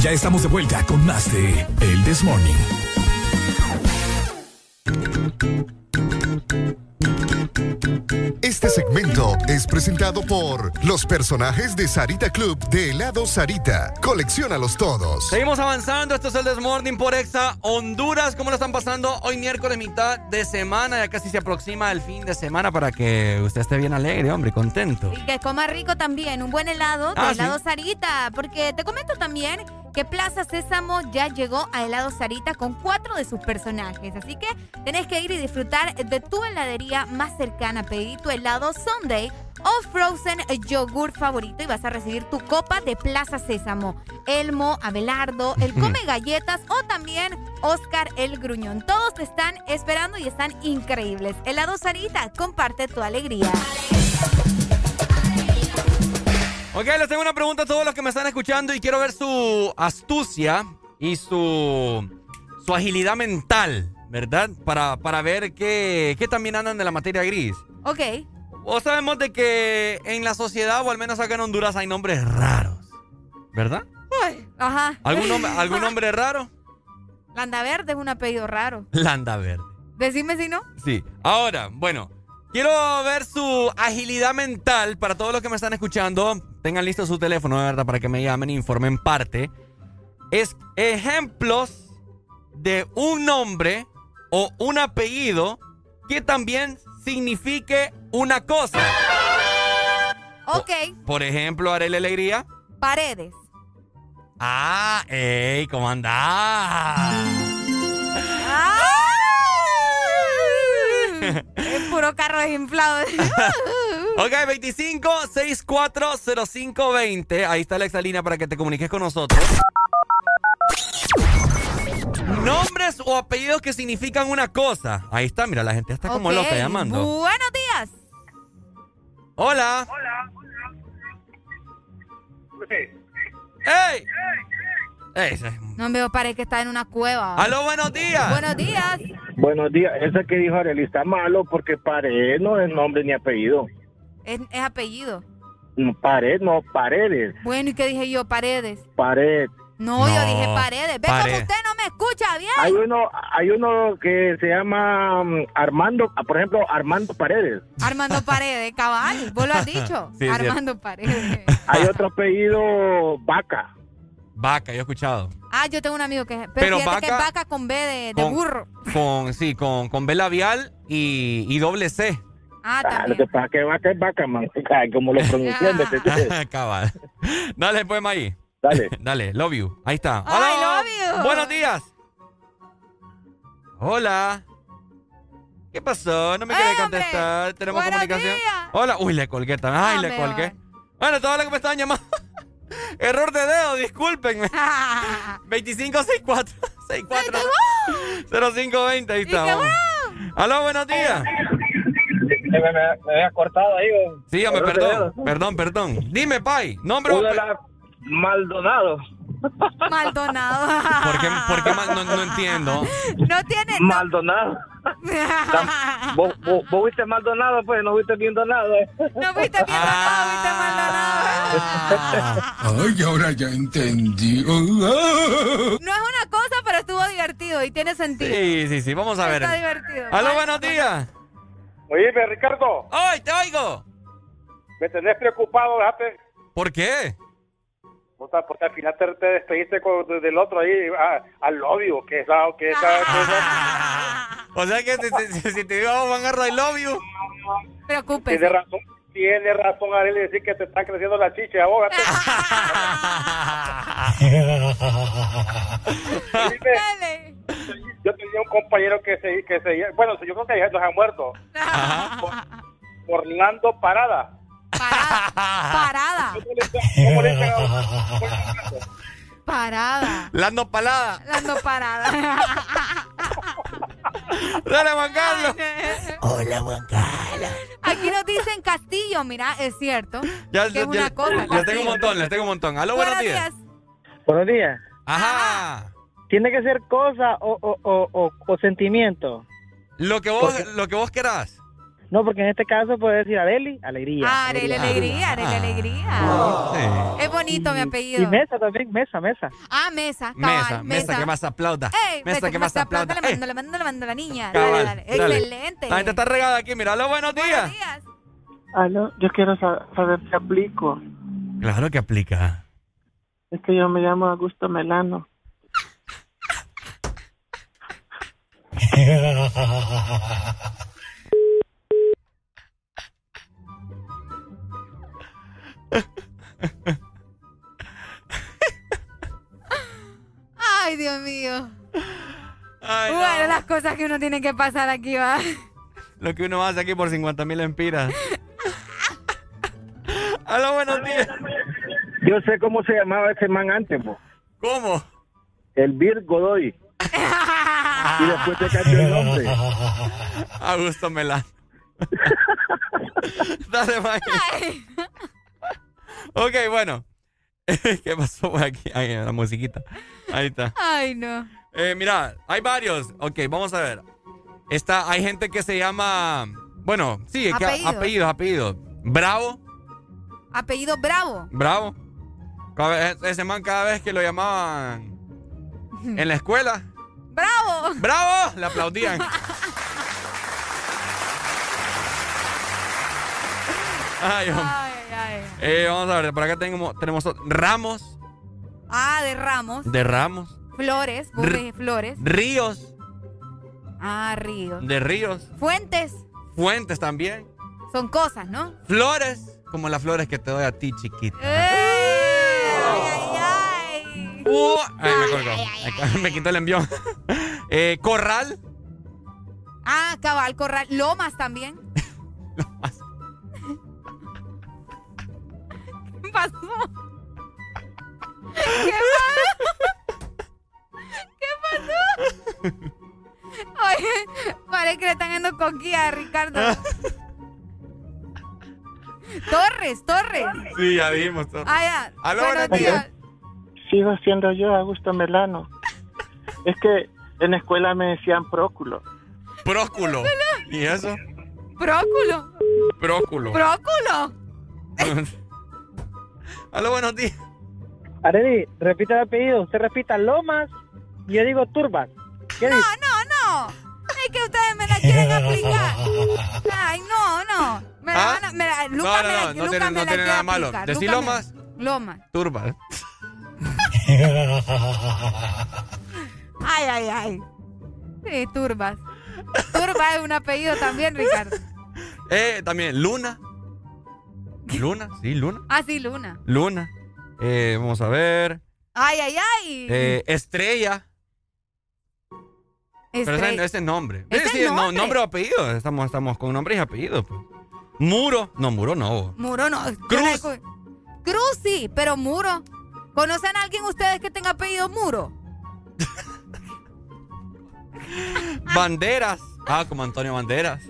Ya estamos de vuelta con más de El This Morning. Este segmento es presentado por los personajes de Sarita Club de helado Sarita. Colecciónalos todos. Seguimos avanzando, esto es el Desmorning por Exa Honduras. ¿Cómo lo están pasando? Hoy miércoles, mitad de semana, ya casi se aproxima el fin de semana para que usted esté bien alegre, hombre, contento. Y que coma rico también, un buen helado de Ah, helado sí. Sarita. Porque te comento también que Plaza Sésamo ya llegó a helado Sarita con cuatro de sus personajes. Así que tenés que ir y disfrutar de tu heladería más cercana. Pedí tu helado Sunday o Frozen Yogur favorito y vas a recibir tu copa de Plaza Sésamo. Elmo, Abelardo, el Come Galletas o también Oscar el Gruñón. Todos te están esperando y están increíbles. Helado Sarita, comparte tu alegría. Ok, les tengo una pregunta a todos los que me están escuchando y quiero ver su astucia y su, su agilidad mental, ¿verdad? Para, para ver qué, qué también andan de la materia gris. Ok. O sabemos de que en la sociedad, o al menos acá en Honduras, hay nombres raros, ¿verdad? Ajá. ¿Algún nombre, ¿algún [laughs] nombre raro? Landa Verde es un apellido raro. Landa Verde. Decime si no. Sí. Ahora, bueno, quiero ver su agilidad mental para todos los que me están escuchando. Tengan listo su teléfono, ¿verdad? Para que me llamen e informen parte. Es ejemplos de un nombre o un apellido que también signifique una cosa. Ok. Por ejemplo, Arele Alegría. Paredes. Ah, ey, ¿cómo andás? [laughs] es puro carro desinflado. [laughs] Ok, 25 64 0520. Ahí está la exalínea para que te comuniques con nosotros. Nombres o apellidos que significan una cosa. Ahí está, mira, la gente está como loca llamando. Buenos días. Hola. ¡Ey! Ey, ese- No veo, parece que está en una cueva. ¡Aló, buenos días! Buenos días. Buenos días. Ese que dijo Arely está malo porque Pared no es nombre ni apellido. Es, es apellido. No, Pared, no, Paredes. Bueno, ¿y qué dije yo? Paredes. Pared. No, yo dije paredes. Ve pared. como usted no me escucha bien. Hay uno, hay uno que se llama mm, Armando, ah, por ejemplo, Armando Paredes. Armando Paredes, cabal. Vos lo has dicho. [laughs] Sí, Armando Paredes. Hay otro apellido Vaca. Vaca, yo he escuchado. Ah, yo tengo un amigo que. Pero, Pero fíjate que es vaca- vaca con B de, de Con- burro. Con, sí, con, con B labial y, y doble C. Ah, Ah, lo que pasa es que Vaca es Vaca, man. [laughs] Ay, Como lo pronuncian. ¿me entiendes? [laughs] [laughs] Cabal. Dale, pues, May. Dale. Dale, love you. Ahí está. Ay, Hola. love you. Buenos días. Hola. ¿Qué pasó? No me quiere contestar. Tenemos Buenos comunicación. días. Hola. Uy, le colgué también. Ay, le Hombre, colgué. Bueno, todos los que me estaban llamando. Error de dedo, discúlpenme. 2564 64 0520, ahí está. vamos. Aló, buenos días. Me, me, me había cortado ahí. de perdón. Perdón, perdón. Dime, Pai. Nombre Maldonado. Maldonado. ¿Por qué, por qué mal- no, no entiendo? No tiene. no- Maldonado. [laughs] ¿Vos, vos, vos viste Maldonado, pues, no viste viendo nada. No viste bien Ay, ahora ya entendí. No es una cosa, pero estuvo divertido y tiene sentido. Sí, sí, sí. Vamos a ver. Está divertido. Aló, buenos días. Oye, Ricardo. ¡Ay, te oigo! Me tenés preocupado, fíjate. ¿Por qué? Puta, Porque al final te, te despediste con, del otro ahí, a- al obvio, que esa, que esa, que [laughs] esa- O sea que si, si- si te digo Juan Garro, I love you. Preocúpese. Tiene razón, tiene razón Ariel decir que te está creciendo la chicha, abógate. [laughs] Dime, yo tenía un compañero que se, que se bueno, yo creo que ya los han muerto. Por- [laughs] Orlando Parada. Parada. [laughs] ¿Cómo le dicen a- Parada. Lando Palada. Lando parada. [laughs] Dale, Juan Carlos. Hola, Juan Carlos. Aquí nos dicen Castillo, mira, es cierto. Ya, que ya- es una ya- cosa. les tengo un montón, les tengo un montón. Aló, buenos, días. Buenos días. Ajá. ¿Tiene que ser cosa o, o, o, o, o sentimiento? Lo que vos, lo que vos querás. No, porque en este caso puede decir Areli, alegría. Ah, Areli, alegría, Areli, alegría. Es bonito mi apellido. Y Mesa también, Mesa, Mesa. Ah, Mesa, cabal, Mesa, mesa, que más aplauda. Ey, mesa, que más aplauda. Le mando, le mando, le mando a la niña. Cabal, Dale, dale. dale. Excelente. La gente está regada aquí, mira. Hola, buenos días. Aló, yo quiero sa- saber si aplico. Claro que aplica. Es que yo me llamo Augusto Melano. [laughs] Ay, Dios mío. Ay, no. bueno, las cosas que uno tiene que pasar aquí, va. Lo que uno hace aquí por 50 mil empiras. Hola, buenos días. Yo sé cómo se llamaba ese man antes, po. ¿Cómo? El Bir Godoy. [laughs] y después te cambió el nombre. [laughs] Augusto Melán. [laughs] Dale, Mike. Ok, bueno. [laughs] ¿Qué pasó por aquí? Ahí, la musiquita. Ahí está. Ay, no. Eh, mira, hay varios. Ok, vamos a ver. Está, hay gente que se llama. Bueno, sí, Apellidos. apellidos, apellidos. Bravo, Apellido Bravo. bravo. Cada vez- ese man, cada vez que lo llamaban [laughs] en la escuela, ¡Bravo! ¡bravo! Le aplaudían. [laughs] Ay, hombre. Ay, ay. Eh, vamos a ver, por acá tenemos, tenemos. Ramos, Ah, de Ramos. de Ramos. Flores. R- Flores. Ríos, Ah, Río. de Ríos. Fuentes. Fuentes también. Son cosas, ¿no? Flores, como las flores que te doy a ti, chiquita. Ay, Uh, ay, me colgó. [laughs] Me, quitó el envión. [laughs] Eh, corral. Ah, cabal, corral. Lomas también. [laughs] ¿Qué pasó? ¿Qué pasó? ¿Qué pasó? Oye, parece que le están dando coquilla a Ricardo. Torres, Torres. Sí, ya vimos. todo. Ah, ya. Aló, días. días. Sigo siendo yo, Augusto Melano. Es que en la escuela me decían próculo. Próculo. ¿Y eso? Próculo. Próculo. Próculo. [laughs] Aló, buenos días. Areli, repita el apellido. Usted repita Lomas y yo digo Turbas. ¿Qué No, dice? no, no. Es que ustedes me la quieren aplicar. Ay, no, no. Me la ¿Ah? van a, me la, No, Lucas no, me la, no, tiene- me no la tiene quiere nada malo. Decí me- Lomas. Lomas. Turba. Ay, ay, ay. Sí, Turbas. Turba es un apellido también, Ricardo. Eh, también Luna. Luna, sí, Luna. Ah, sí, Luna. Luna. Eh, vamos a ver. Ay, ay, ay. Eh, Estrella. Pero ese, Estrella. ese nombre. ¿Es sí, el no- nombre? nombre o apellido. Estamos, estamos con nombre y apellido. pues. Muro. No, Muro no. Muro no. Cruz. Cruz sí, pero Muro. ¿Conocen a alguien ustedes que tenga apellido Muro? [laughs] Banderas. Ah, como Antonio Banderas.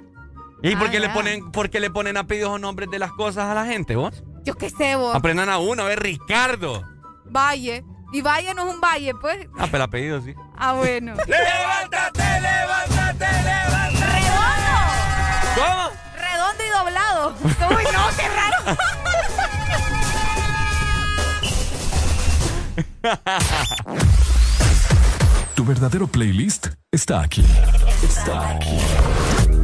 ¿Y por Ah, qué le ponen, por qué le ponen apellidos o nombres de las cosas a la gente, vos? Yo qué sé, vos. Aprendan a uno, a ver, Ricardo. Valle. Y Valle no es un valle, pues. Ah, pero el apellido sí. Ah, bueno. [laughs] ¡Levántate, levántate, levántate! ¡Redondo! ¿Cómo? Redondo y doblado. [laughs] Uy, no, qué raro. [laughs] Tu verdadero playlist está aquí. Está aquí.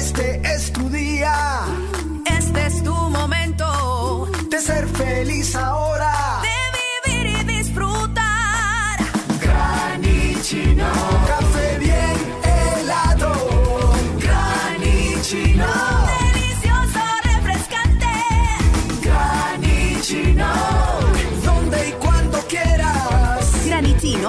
Este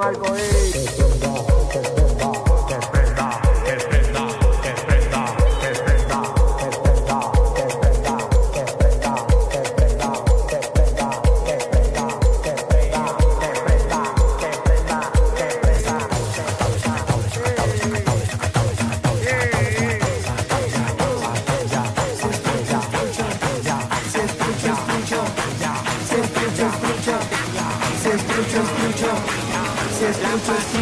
con arco iris.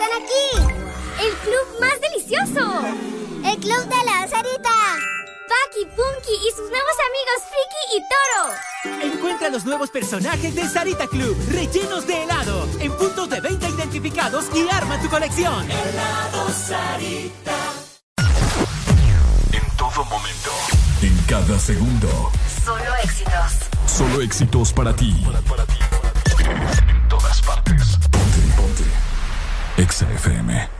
están aquí! ¡El club más delicioso! ¡El club de la Sarita! Paki, Punky y sus nuevos amigos Friki y Toro. Encuentra los nuevos personajes de Sarita Club, rellenos de helado, en puntos de venta identificados y arma tu colección. Helado Sarita. En todo momento, en cada segundo. Solo éxitos. Solo éxitos para ti. En todas partes. Exa FM.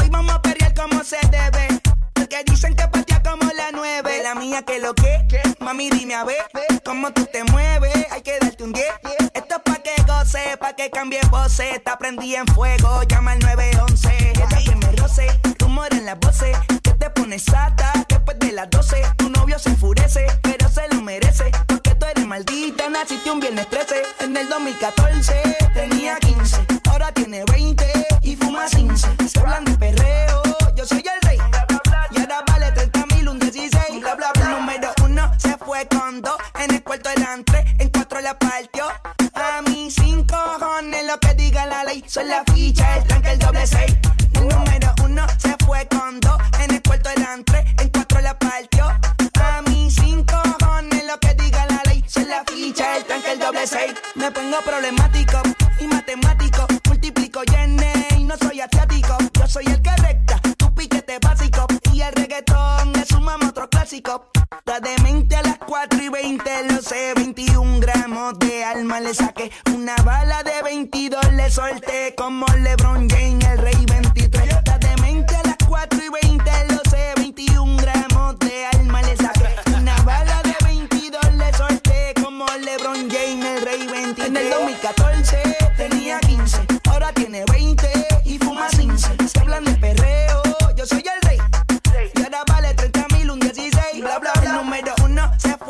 Hoy vamos a perrear como se debe. Porque dicen que patea como la nueve. La mía que lo que, mami dime a ver cómo tú te mueves. Hay que darte un 10. Esto es pa' que goce, pa' que cambie voces. Está prendí en fuego, llama al 911. Ella que me roce, rumor en las voces. Que te pones sata después de las 12. Tu novio se enfurece, pero se lo merece. Porque tú eres maldita, naciste un viernes 13. En el 2014 tenía 15, ahora tiene 20 y fuma 15. Se hablan de perreo, yo soy el rey. Y ahora vale 30 mil, un 16. Bla, bla, bla. Número uno se fue con dos. En el cuarto eran tres, en cuatro la partió. A mí cinco cojones lo que diga la ley. Son la ficha, el tranque, el doble seis. El número uno se fue con dos. En el cuarto eran tres, en cuatro la partió. A mí cinco cojones lo que diga la ley. Son la ficha, el tranque, el doble seis. Me pongo problemático soy el que recta, tu piquete básico. Y el reggaetón es un otro clásico. La demente a las 4 y 20, lo sé, 21 gramos de alma le saqué. Una bala de 22 le solté como LeBron James, el rey 23. La demente a las 4 y 20,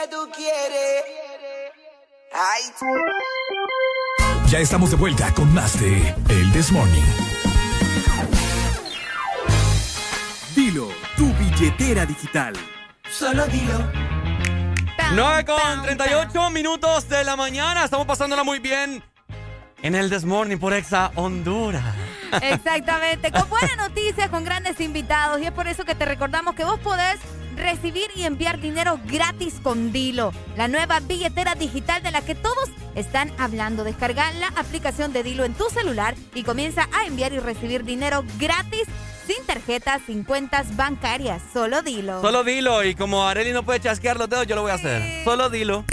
¿Qué tú quieres? Ay. Ya estamos de vuelta con más de El This Morning. Dilo, tu billetera digital. Solo dilo. 9 con 38 minutos de la mañana. Estamos pasándola muy bien en el Desmorning por Exa Honduras. Exactamente, con buenas noticias, con grandes invitados. Y es por eso que te recordamos que vos podés recibir y enviar dinero gratis con Dilo, la nueva billetera digital de la que todos están hablando. Descarga la aplicación de Dilo en tu celular y comienza a enviar y recibir dinero gratis sin tarjetas, sin cuentas bancarias. Solo Dilo. Solo dilo. Y como Areli no puede chasquear los dedos, yo lo voy a hacer. Solo dilo.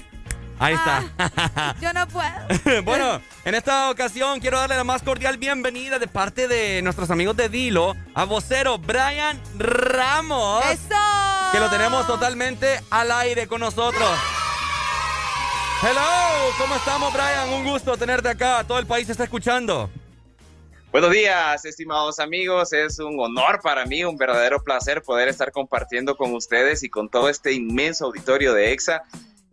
Ahí está. Yo no puedo. [laughs] bueno, en esta ocasión quiero darle la más cordial bienvenida de parte de nuestros amigos de Dilo a vocero Brian Ramos. ¡Eso! Que lo tenemos totalmente al aire con nosotros. Hello, ¿cómo estamos Brian? Un gusto tenerte acá. Todo el país está escuchando. Buenos días, estimados amigos. Es un honor para mí, un verdadero placer poder estar compartiendo con ustedes y con todo este inmenso auditorio de EXA.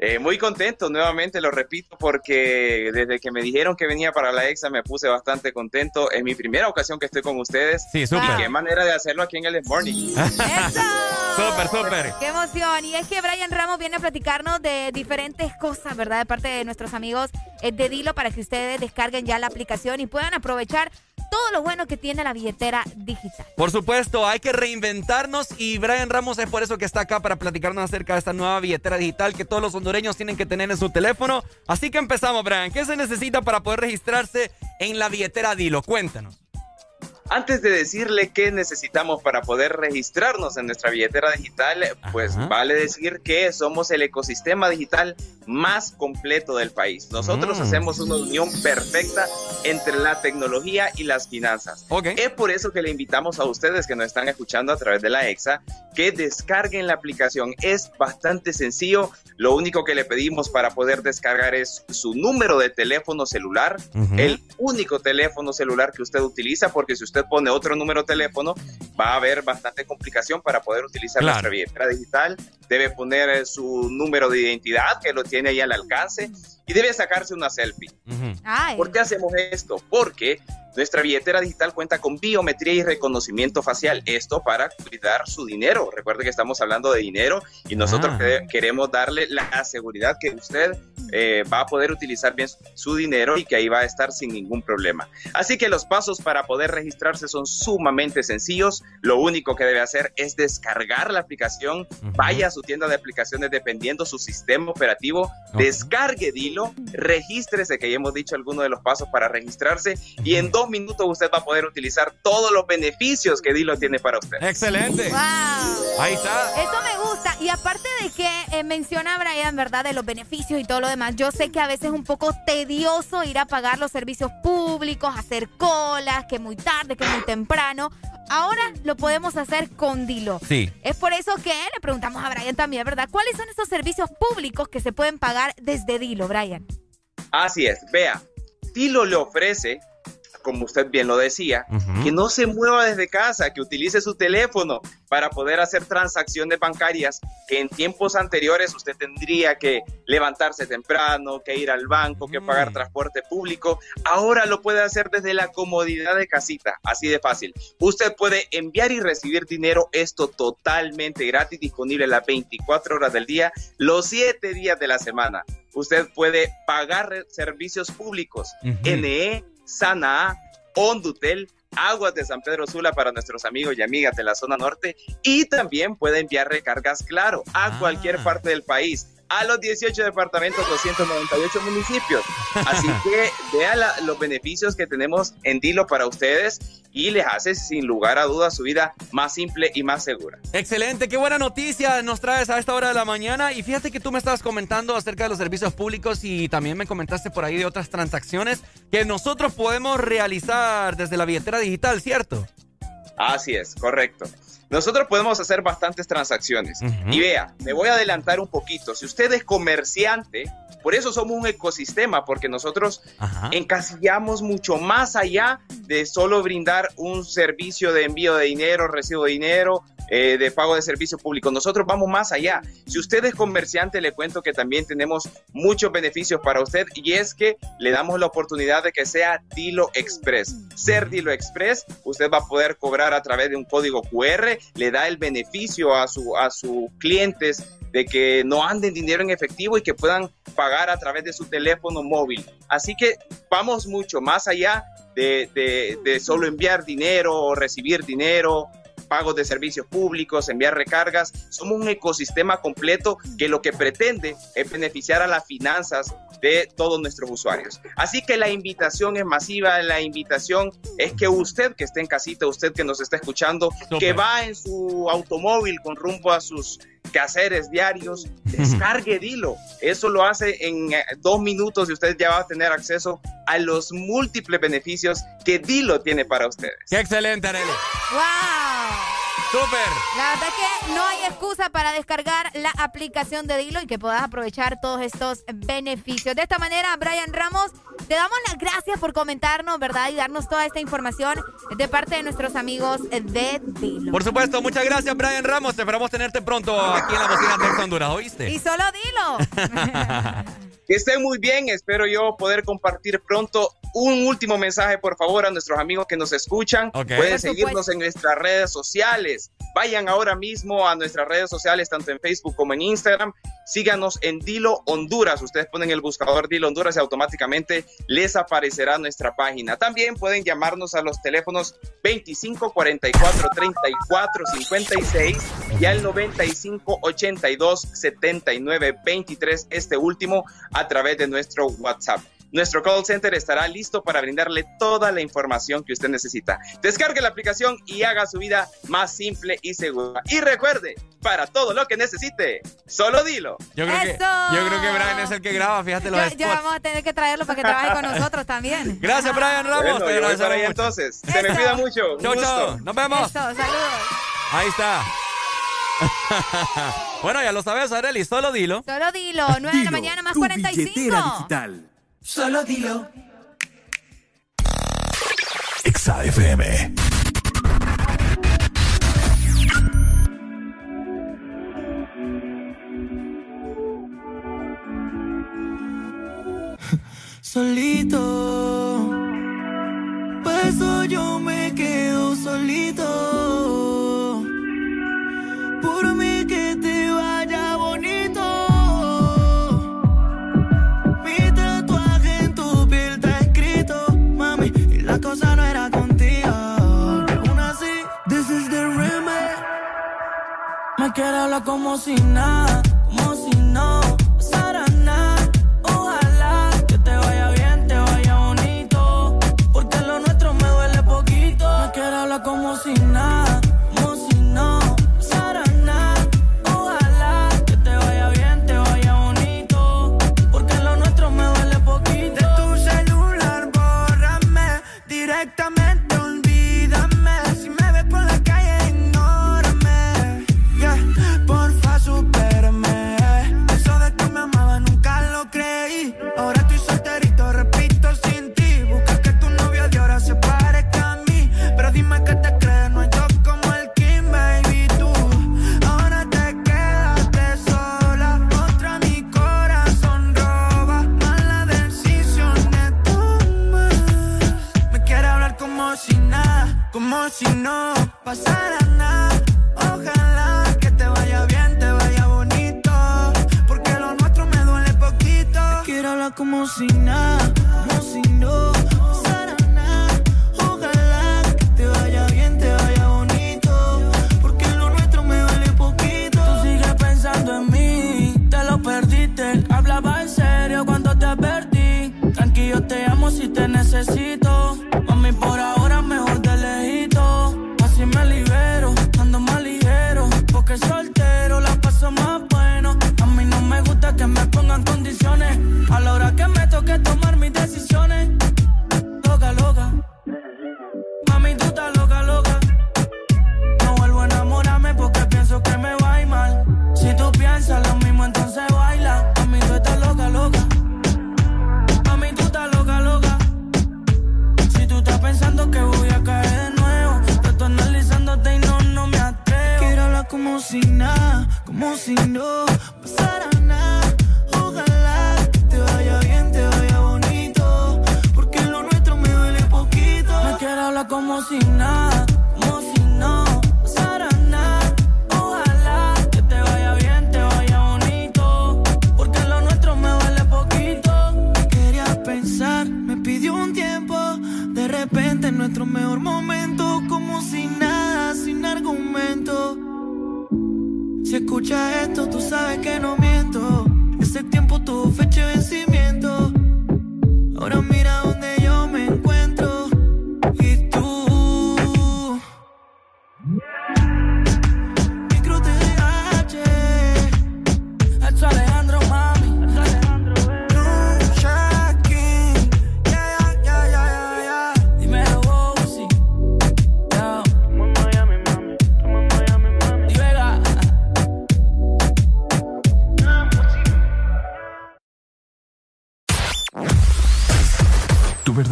Eh, muy contento, nuevamente lo repito, porque desde que me dijeron que venía para la EXA me puse bastante contento. Es mi primera ocasión que estoy con ustedes. Sí, súper. Y qué manera de hacerlo aquí en el Morning. [laughs] Súper, súper. ¡Qué emoción! Y es que Brian Ramos viene a platicarnos de diferentes cosas, ¿verdad? De parte de nuestros amigos eh, de Dilo para que ustedes descarguen ya la aplicación y puedan aprovechar todo lo bueno que tiene la billetera digital. Por supuesto, hay que reinventarnos y Brian Ramos es por eso que está acá para platicarnos acerca de esta nueva billetera digital que todos los hondureños tienen que tener en su teléfono. Así que empezamos, Brian. ¿Qué se necesita para poder registrarse en la billetera Dilo? Cuéntanos. Antes de decirle qué necesitamos para poder registrarnos en nuestra billetera digital, pues Ajá. vale decir que somos el ecosistema digital más completo del país. Nosotros Mm. hacemos una unión perfecta entre la tecnología y las finanzas. Es por eso que le invitamos a ustedes que nos están escuchando a través de la EXA que descarguen la aplicación. Es bastante sencillo. Lo único que le pedimos para poder descargar es su número de teléfono celular, el único teléfono celular que usted utiliza, porque si usted pone otro número de teléfono, va a haber bastante complicación para poder utilizar Claro. nuestra billetera digital. Debe poner eh, su número de identidad, que lo tiene ahí al alcance, y debe sacarse una selfie. ¿Por qué hacemos esto? Porque nuestra billetera digital cuenta con biometría y reconocimiento facial. Esto para cuidar su dinero. Recuerde que estamos hablando de dinero y nosotros Ah. que- queremos darle la seguridad que usted eh, va a poder utilizar bien su dinero y que ahí va a estar sin ningún problema. Así que los pasos para poder registrarse son sumamente sencillos. Lo único que debe hacer es descargar la aplicación, vaya a su tienda de aplicaciones dependiendo su sistema operativo, descargue Dilo, regístrese, que ya hemos dicho algunos de los pasos para registrarse, y en dos minutos usted va a poder utilizar todos los beneficios que Dilo tiene para usted. Excelente. Ahí está. Eso me gusta. Y aparte de que eh, menciona Brian, ¿verdad? De los beneficios y todo lo demás, yo sé que a veces es un poco tedioso ir a pagar los servicios públicos, hacer colas, que muy tarde, que muy temprano. Ahora lo podemos hacer con Dilo. Sí. Es por eso que le preguntamos a Brian también, ¿verdad? ¿Cuáles son esos servicios públicos que se pueden pagar desde Dilo, Brian? Así es, vea, Dilo le ofrece, como usted bien lo decía, que no se mueva desde casa, que utilice su teléfono para poder hacer transacciones bancarias que en tiempos anteriores usted tendría que levantarse temprano, que ir al banco, que pagar transporte público. Ahora lo puede hacer desde la comodidad de casita, así de fácil. Usted puede enviar y recibir dinero, esto totalmente gratis, disponible las 24 horas del día, los 7 días de la semana. Usted puede pagar servicios públicos, NE, Sana, Ondutel, Aguas de San Pedro Sula para nuestros amigos y amigas de la zona norte. Y también puede enviar recargas claro a cualquier parte del país a los 18 departamentos, 298 municipios. Así [laughs] que vea la- los beneficios que tenemos en Dilo para ustedes y les hace sin lugar a dudas su vida más simple y más segura. Excelente, qué buena noticia nos traes a esta hora de la mañana. Y fíjate que tú me estabas comentando acerca de los servicios públicos y también me comentaste por ahí de otras transacciones que nosotros podemos realizar desde la billetera digital, ¿cierto? Así es, correcto. Nosotros podemos hacer bastantes transacciones. Y vea, me voy a adelantar un poquito. Si usted es comerciante, por eso somos un ecosistema, porque nosotros encasillamos mucho más allá de solo brindar un servicio de envío de dinero, recibo de dinero, eh, de pago de servicio público. Nosotros vamos más allá. Si usted es comerciante, le cuento que también tenemos muchos beneficios para usted y es que le damos la oportunidad de que sea Dilo Express. Ser Dilo Express, usted va a poder cobrar a través de un código QR, le da el beneficio a su a sus clientes de que no anden dinero en efectivo y que puedan pagar a través de su teléfono móvil. Así que vamos mucho más allá de, de- de solo enviar dinero o recibir dinero, pagos de servicios públicos, enviar recargas. Somos un ecosistema completo que lo que pretende es beneficiar a las finanzas de todos nuestros usuarios. Así que la invitación es masiva, la invitación es que usted que esté en casita, usted que nos está escuchando, que va en su automóvil con rumbo a sus quehaceres diarios, descargue Dilo. Eso lo hace en eh, dos minutos y usted ya va a tener acceso a los múltiples beneficios que Dilo tiene para ustedes. Qué excelente, Arely. ¡Wow! ¡Súper! La verdad que no hay excusa para descargar la aplicación de Dilo y que puedas aprovechar todos estos beneficios. De esta manera, Brian Ramos, te damos las gracias por comentarnos, ¿verdad? Y darnos toda esta información de parte de nuestros amigos de Dilo. Por supuesto, muchas gracias, Brian Ramos. Esperamos tenerte pronto aquí en la bocina de Honduras, ¿oíste? Y solo Dilo. [laughs] Que estén muy bien, espero yo poder compartir pronto un último mensaje, por favor, a nuestros amigos que nos escuchan. Pueden seguirnos en nuestras redes sociales. Vayan ahora mismo a nuestras redes sociales, tanto en Facebook como en Instagram. Síganos en Dilo Honduras. Ustedes ponen el buscador Dilo Honduras y automáticamente les aparecerá nuestra página. También pueden llamarnos a los teléfonos 25 44 34 56 y al 95 82 79 23, este último a través de nuestro WhatsApp. Nuestro call center estará listo para brindarle toda la información que usted necesita. Descargue la aplicación y haga su vida más simple y segura. Y recuerde, para todo lo que necesite. Solo dilo. Yo creo, que, yo creo que Brian es el que graba, fíjate los spots. ya vamos a tener que traerlo para que trabaje con nosotros también. [laughs] Gracias, Brian Ramos. Bueno, te yo voy mucho. entonces. Se me cuida mucho. Chau, chau. Nos vemos. Eso, saludos. Ahí está. [laughs] bueno, ya lo sabes, Areli, solo dilo. Solo dilo, 9 de la mañana más tu 45. billetera digital. Solo dilo. Exa FM. [laughs] solito. Por eso yo me quedo solito. Quiere hablar como si nada,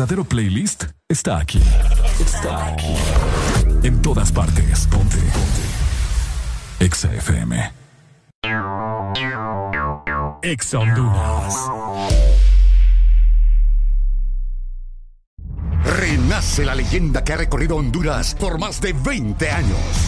verdadero playlist está aquí. Está aquí. En todas partes. Ponte. Ponte. Exa FM. Exa Honduras. Renace la leyenda que ha recorrido Honduras por más de 20 años.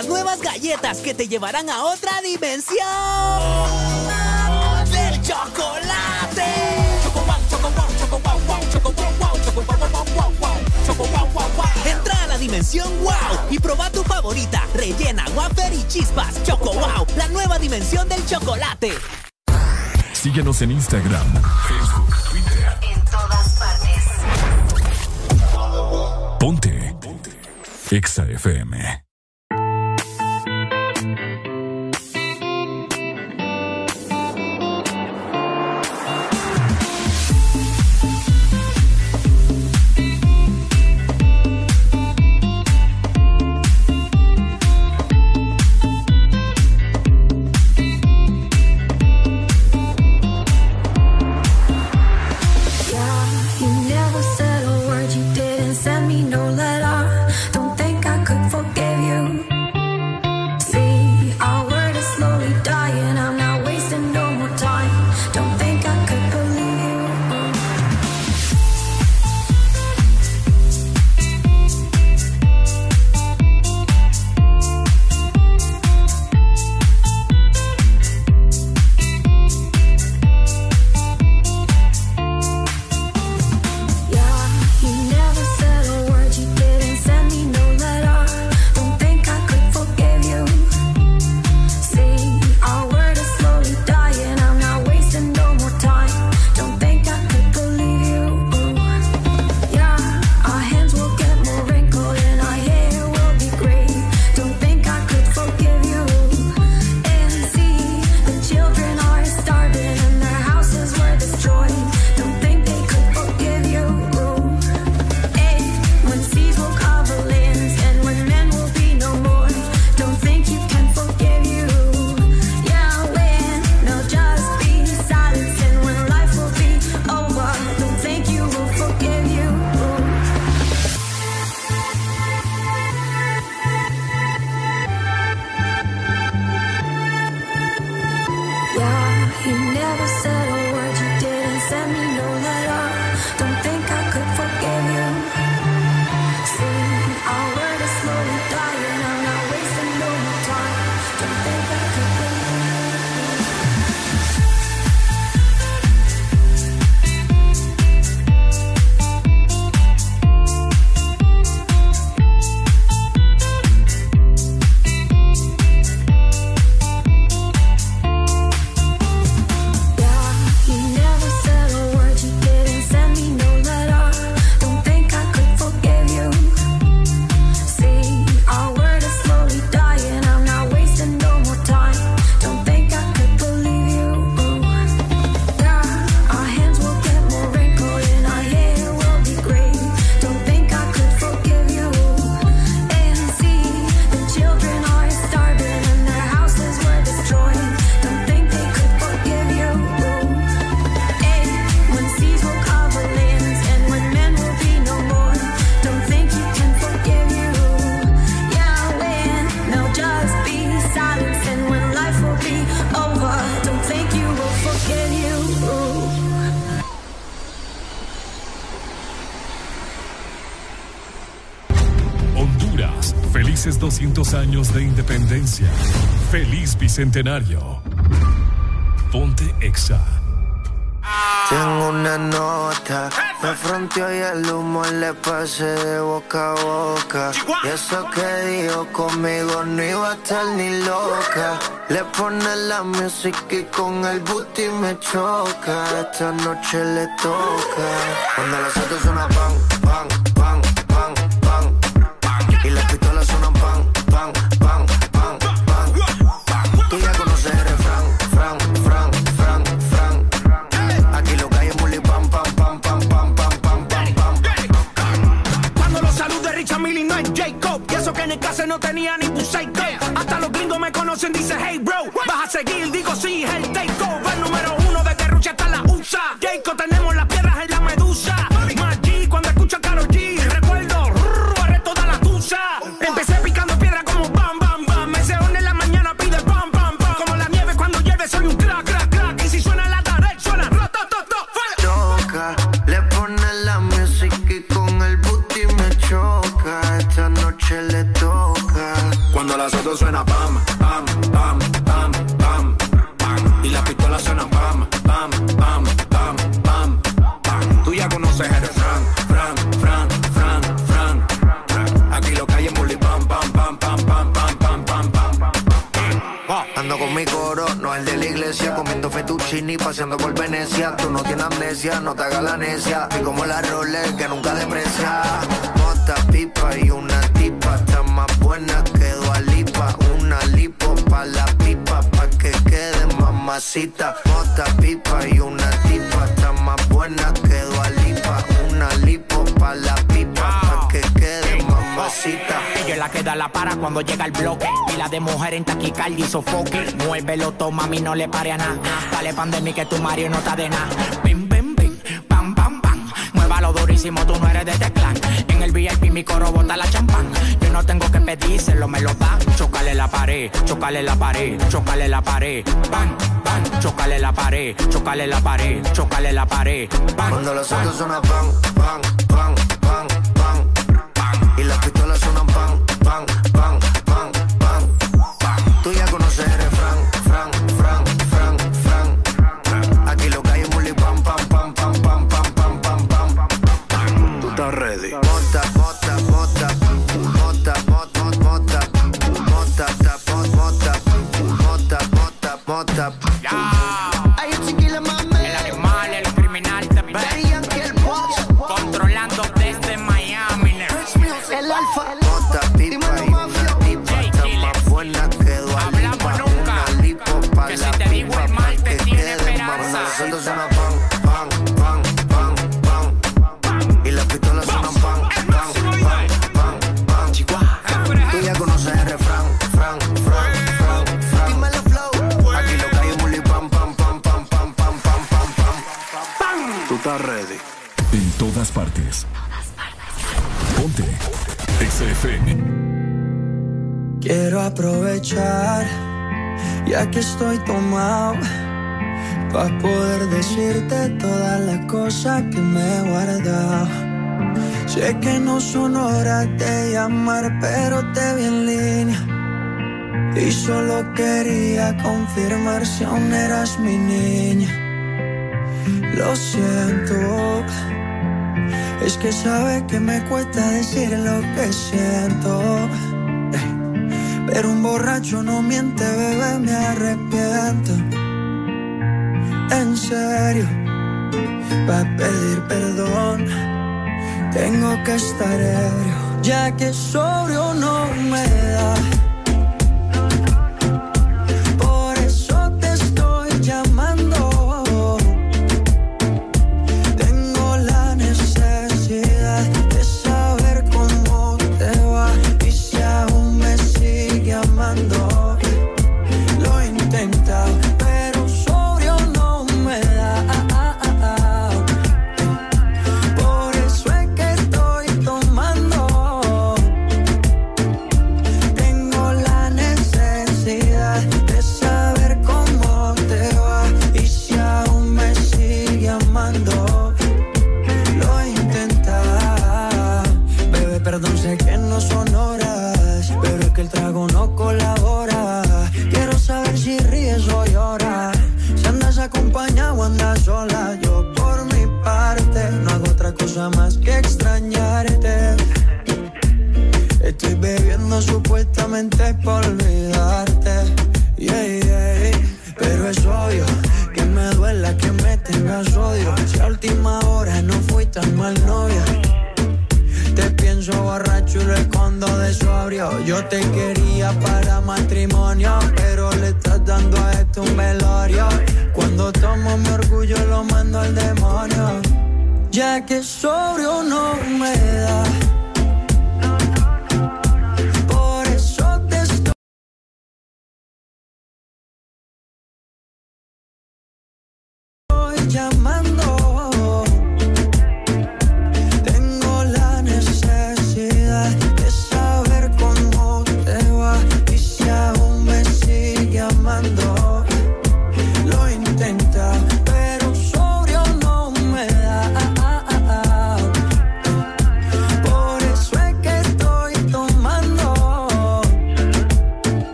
las nuevas galletas que te llevarán a otra dimensión del chocolate. Entra a la dimensión wow y proba tu favorita, rellena, wafer y chispas. Choco wow, la nueva dimensión del chocolate. Síguenos en Instagram, Facebook, Twitter. En todas partes. Ponte. Ponte. Exa FM. bicentenario. Ponte Exa. Tengo una nota, me fronteó y el humo le pasé de boca a boca. Y eso que dijo conmigo no iba a estar ni loca. Le pone la música y con el booty me choca. Esta noche le toca. Cuando es una pan necia, tú no tienes amnesia, no te hagas la necia. Y como la Rolex que nunca deprecia. cuando llega el bloque. Pila de mujer en taquicardia y sofoque. Muévelo, toma, a mí no le pare a nada. Dale pandemia que tu Mario no está de nada. Bim, bim, bim, pam, pam, pam. Muévalo durísimo, tú no eres de este teclán. En el VIP mi coro bota la champán. Yo no tengo que pedírselo, me lo da. Chocale la pared, chocale la pared, chocale la pared. Bam, bam, chocale la pared, chocale la pared, chocale la pared. Cuando los autos suenan, bam, bam confirmar si aún eras mi niña. Lo siento, es que sabe que me cuesta decir lo que siento. Pero un borracho no miente, bebé, me arrepiento. En serio, va a pedir perdón. Tengo que estar ebrio, ya que sobrio no me da.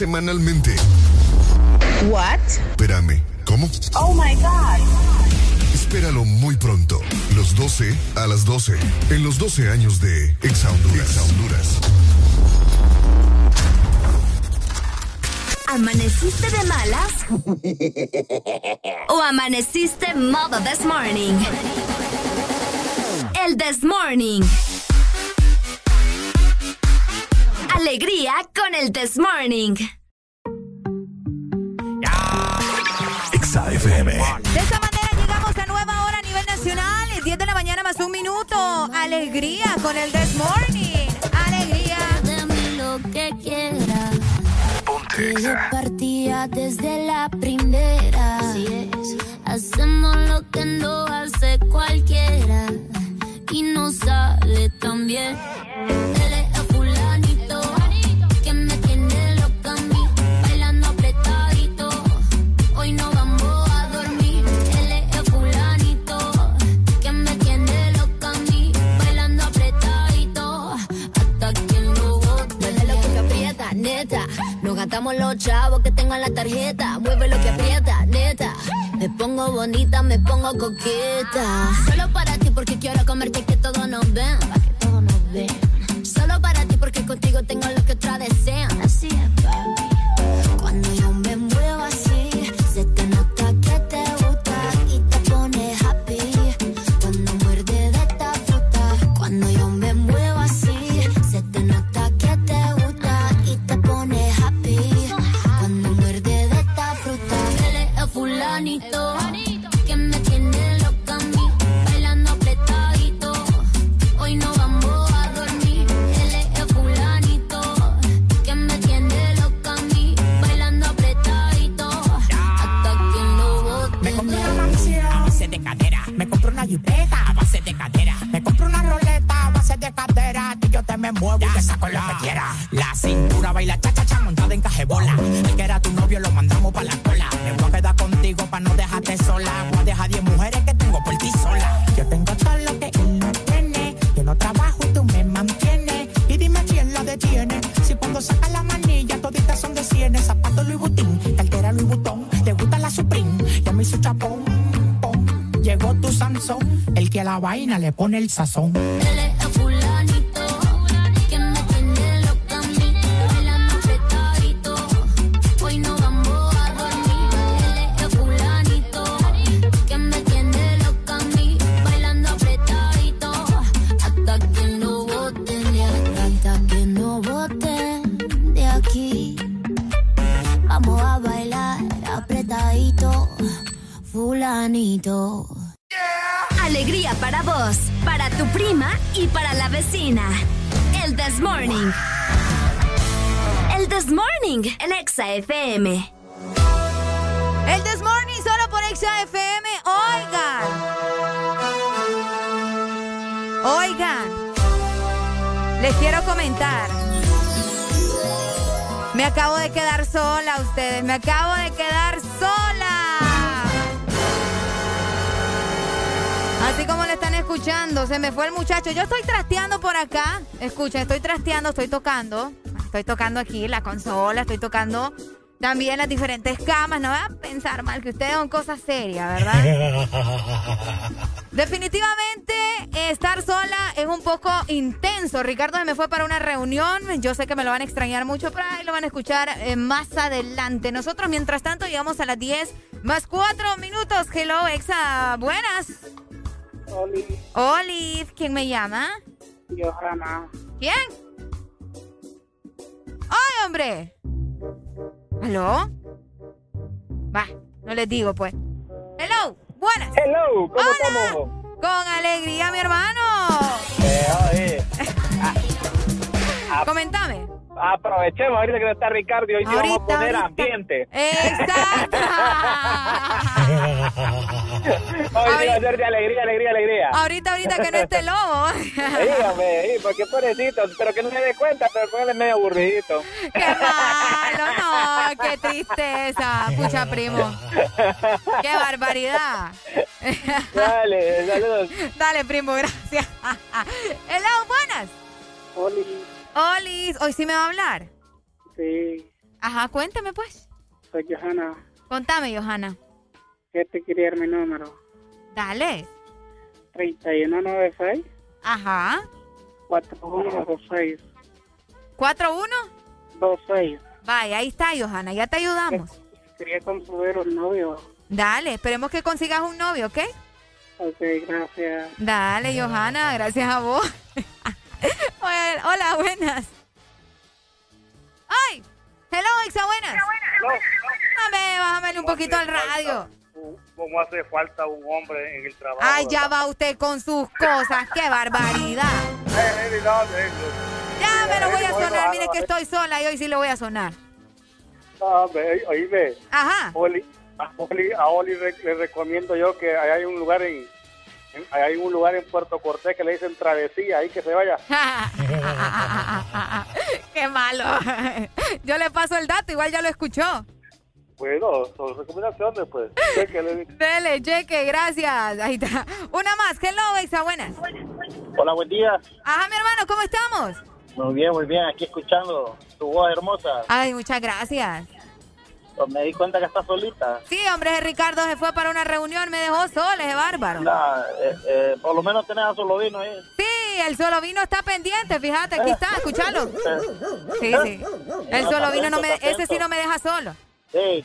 Semanalmente. What? Espérame, ¿cómo? Oh my god. Espéralo muy pronto. Los 12 a las 12. En los 12 años de Exa Honduras. Exa Honduras. ¿Amaneciste de malas? [laughs] ¿O amaneciste modo this morning? El this morning. Morning. Pone el sazón. Sola, ustedes. Me acabo de quedar sola. Así como le están escuchando, se me fue el muchacho. Yo estoy trasteando por acá. Escucha, estoy trasteando, estoy tocando. Estoy tocando aquí la consola, estoy tocando también las diferentes camas. No voy a pensar mal que ustedes son cosas serias, ¿verdad? [laughs] Definitivamente estar sola es un poco intenso. Ricardo se me fue para una reunión. Yo sé que me lo van a extrañar mucho, pero ahí lo van a escuchar eh, más adelante. Nosotros, mientras tanto, llegamos a las 10 más 4 minutos. Hello, Exa. Buenas. Oli, Olive, ¿quién me llama? Johanna. ¿Quién? ¡Ay, hombre! ¿Aló? Va, no les digo, pues. Hello, buenas. Hello, ¿cómo Hola. estamos? Con alegría, mi hermano. Eh, [laughs] oye, Comentame. Aprovechemos ahorita que no está Ricardo y hoy sí vamos a Ahorita, poner ahorita. ambiente. Exacto. [laughs] Hoy sí va a ser de alegría, alegría, alegría. ahorita, ahorita que no esté lobo. [laughs] Dígame, sí, porque pobrecito, pero que no se dé cuenta, pero póngale medio aburridito. Qué malo, no, qué tristeza. Pucha, primo. Qué barbaridad. Dale, saludos. Dale, primo, gracias. Hello, buenas. Oli. Olis, ¿hoy sí me va a hablar? Sí. Ajá, cuéntame pues. Soy Johanna. Contame, Johanna. ¿Qué te quería dar mi número? Dale. 3196 Ajá. 4126. ¿4-1? 26. Vaya, ahí está, Johanna, ya te ayudamos. Quería conseguir un novio. Dale, esperemos que consigas un novio, ¿ok? Ok, gracias. Dale, Johanna, gracias a vos. [laughs] [laughs] Hola, buenas. ¡Ay! Hello, Exa, buenas. Dame, bájame un poquito al radio. ¿Cómo hace falta un hombre en el trabajo? Ay, ya va usted con sus cosas. ¡Qué barbaridad! Ya me lo voy a sonar. Mire que estoy sola y hoy sí lo voy a sonar. No, oíme. Ajá. Oli, a Oli, a Oli le recomiendo yo que hay un lugar en, hay un lugar en Puerto Cortés que le dicen travesía, ahí que se vaya. [laughs] ¡Qué malo! [laughs] Yo le paso el dato, igual ya lo escuchó. Bueno, son recomendaciones, pues. Dele, cheque, gracias. Ahí está. Una más. Hello, Exa, buenas. Hola, buen día. Ajá, mi hermano, ¿cómo estamos? Muy bien, muy bien. Aquí escuchando tu voz hermosa. Ay, muchas gracias. Pues me di cuenta que estás solita. Sí, hombre, ese Ricardo se fue para una reunión, me dejó sola, es bárbaro. Nah, eh, eh, por lo menos tenés a solo vino ahí. Sí, el solo vino está pendiente, fíjate, aquí está, escúchalo. Sí, sí. El solo vino no me, ese sí no me deja solo. Sí,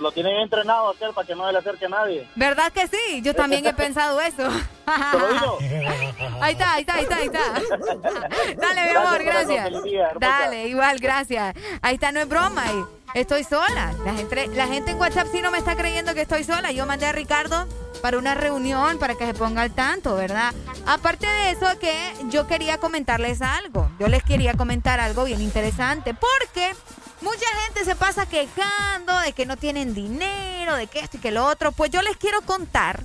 lo tienen entrenado aquel para que no se le acerque a nadie. ¿Verdad que sí? Yo también he [laughs] pensado eso. [laughs] Ahí está, ahí está, ahí está, ahí está. [laughs] Dale, mi amor, gracias. Día. Dale, igual, gracias. Ahí está, no es broma. Estoy sola. La gente, la gente en WhatsApp sí no me está creyendo que estoy sola. Yo mandé a Ricardo para una reunión para que se ponga al tanto, ¿verdad? Aparte de eso, que yo quería comentarles algo. Yo les quería comentar algo bien interesante. Porque mucha gente se pasa quejando de que no tienen dinero, de que esto y que lo otro. Pues yo les quiero contar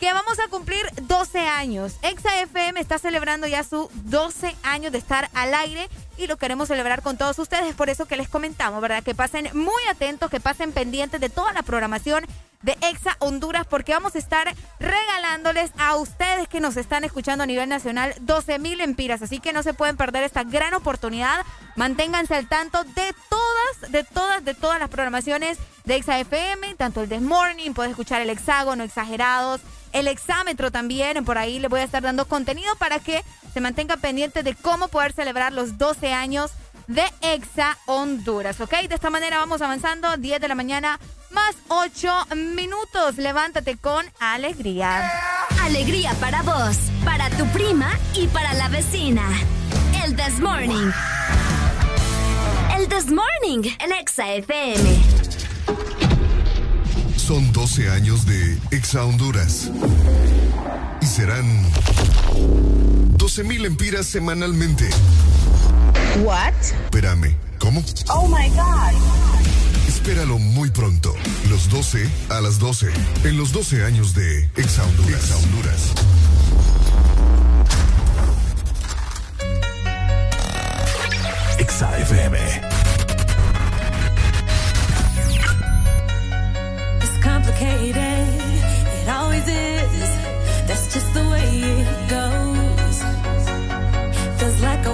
que vamos a cumplir 12 años. Exa FM está celebrando ya su 12 años de estar al aire y lo queremos celebrar con todos ustedes. Por eso que les comentamos, ¿verdad? Que pasen muy atentos, que pasen pendientes de toda la programación de Exa Honduras porque vamos a estar regalándoles a ustedes que nos están escuchando a nivel nacional 12 mil empiras. Así que no se pueden perder esta gran oportunidad. Manténganse al tanto de todas, de todas, de todas las programaciones de Exa FM, tanto el This Morning, puedes escuchar el hexágono, exagerados, el exámetro también. Por ahí les voy a estar dando contenido para que se mantenga pendiente de cómo poder celebrar los 12 años de Exa Honduras, ¿ok? De esta manera vamos avanzando, 10 de la mañana más 8 minutos. Levántate con alegría. Alegría para vos, para tu prima y para la vecina. El This Morning. El This Morning, el Exa FM. Son 12 años de Exa Honduras. Y serán 12 mil empiras semanalmente. What? Espérame, ¿cómo? Oh my god. Espéralo muy pronto. Los 12 a las 12. En los 12 años de Exa Honduras. Exa Honduras. Exa FM. Complicated. It always is. That's just the way it goes. Feels like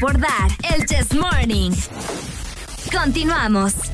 por dar. El Chess Morning. Continuamos.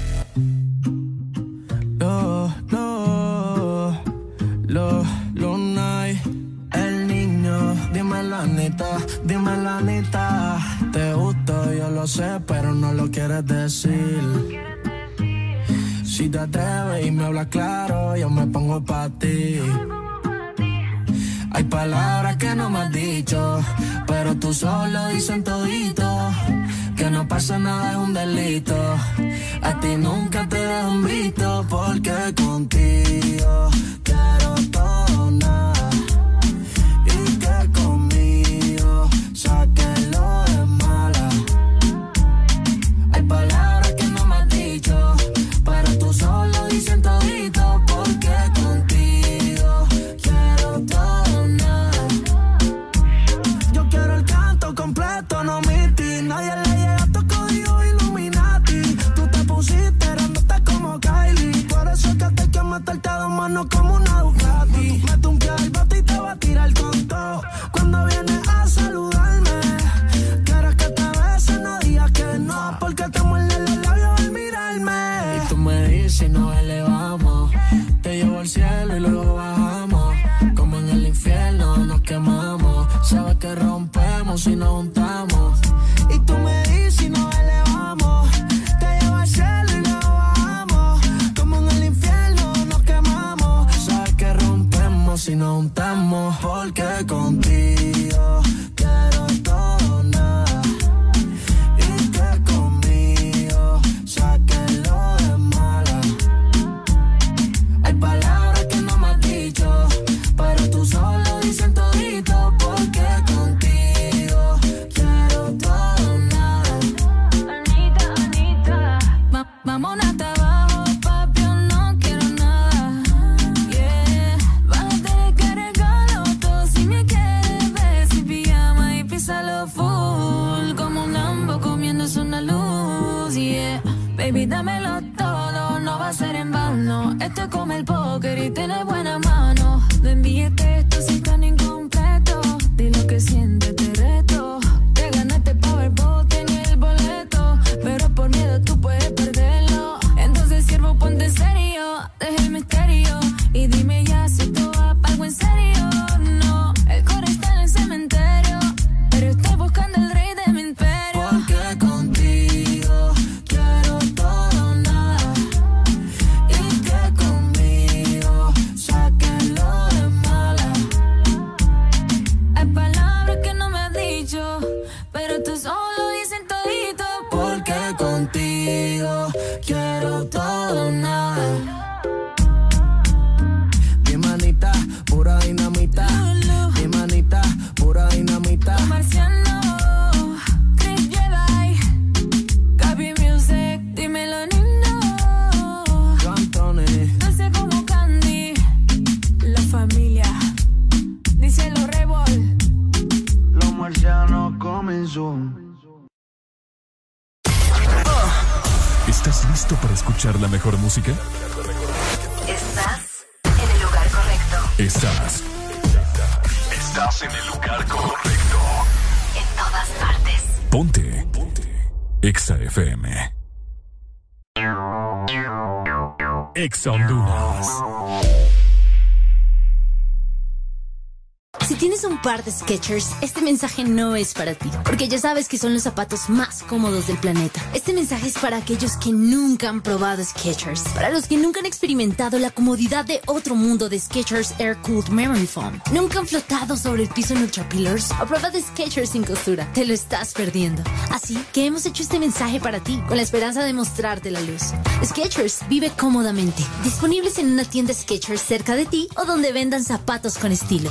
Skechers, este mensaje no es para ti, porque ya sabes que son los zapatos más cómodos del planeta. Este mensaje es para aquellos que nunca han probado Skechers, para los que nunca han experimentado la comodidad de otro mundo de Skechers Air Cooled Memory Foam, nunca han flotado sobre el piso en Ultra Pillars o prueba de Skechers sin costura. Te lo estás perdiendo. Así que hemos hecho este mensaje para ti, con la esperanza de mostrarte la luz. Skechers vive cómodamente, disponibles en una tienda Skechers cerca de ti o donde vendan zapatos con estilo.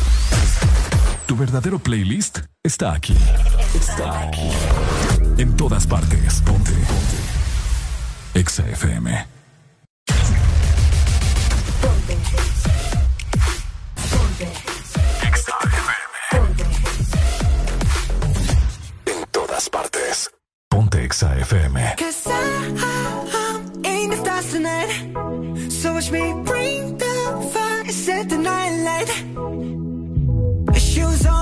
Tu verdadero playlist está aquí. Está aquí. En todas partes. Ponte. Ponte. Exa FM. Exa FM. En todas partes. Ponte Exa FM. Cause I'm in the stars tonight. So watch me bring the fire, set the night light.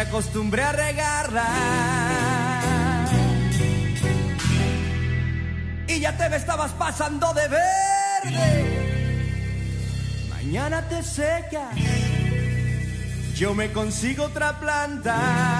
acostumbré a regarla. Y ya te me estabas pasando de ver. verde. Mañana te secas, yo me consigo otra planta.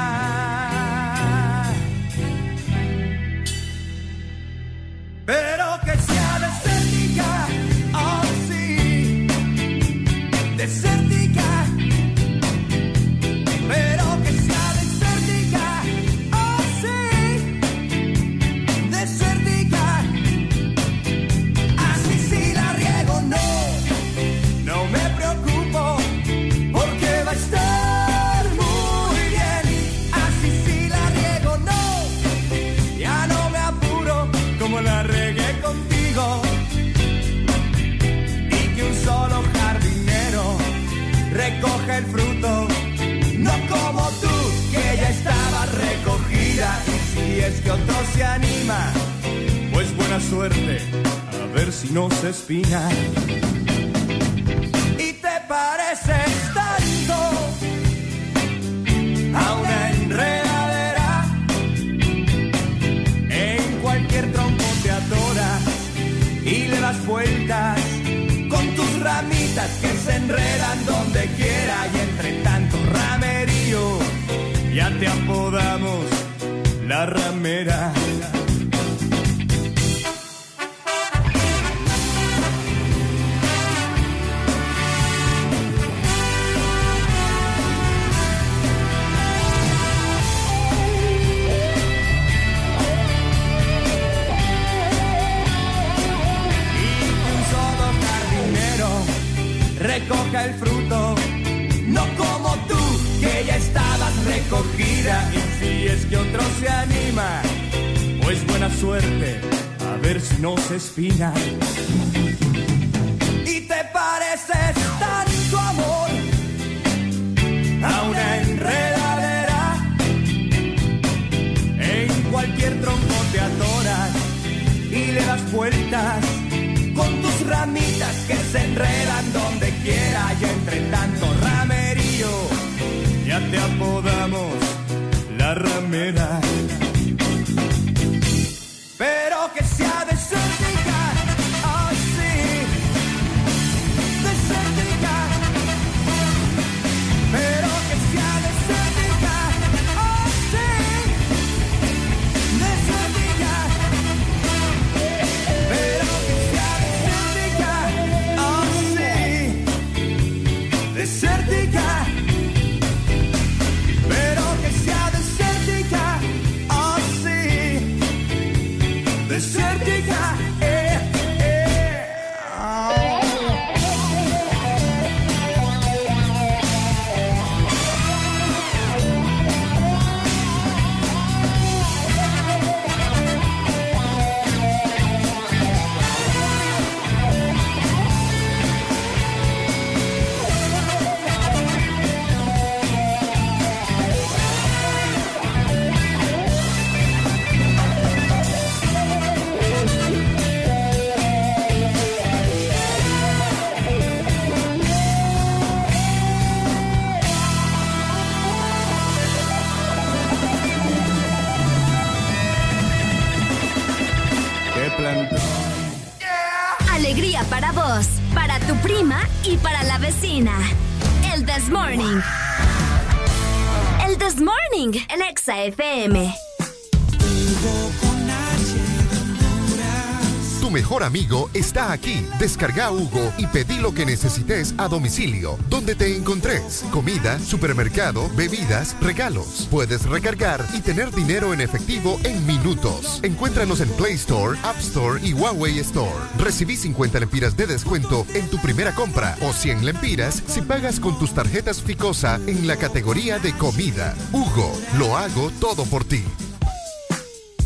Suerte, a ver si no se espina. Y te pareces tanto amor a una enredadera, en cualquier tronco te atoras y le das vueltas con tus ramitas que se enredan donde quiera y entre tanto ramerío ya te apodamos la ramera. Exa FM. Tu mejor amigo está aquí. Descarga Hugo y pedí lo que necesites a domicilio, donde te encontres. Comida, supermercado, bebidas, regalos. Puedes recargar y tener dinero en efectivo en minutos. Encuéntranos en Play Store, App Store y Huawei Store. Recibí 50 lempiras de descuento en tu primera compra o 100 lempiras si pagas con tus tarjetas Ficosa en la categoría de comida. Hugo, lo hago todo por ti.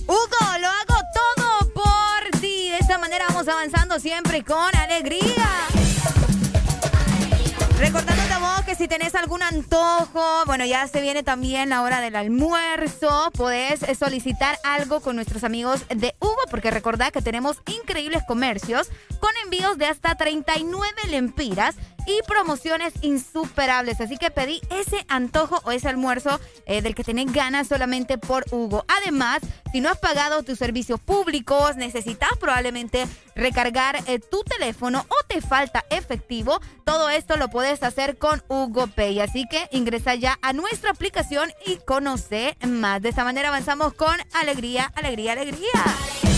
Hugo, lo hago todo por ti. De esta manera vamos avanzando siempre con alegría. Recordándote a vos que si tenés algún antojo, bueno, ya se viene también la hora del almuerzo, podés solicitar algo con nuestros amigos de Hugo, porque recordá que tenemos increíbles comercios con envíos de hasta 39 lempiras y promociones insuperables. Así que pedí ese antojo o ese almuerzo eh, del que tenés ganas solamente por Hugo. Además, si no has pagado tus servicios públicos, necesitas probablemente recargar eh, tu teléfono o te falta efectivo, todo esto lo puedes hacer con Hugo Pay. Así que ingresa ya a nuestra aplicación y conoce más. De esta manera avanzamos con alegría, alegría, alegría.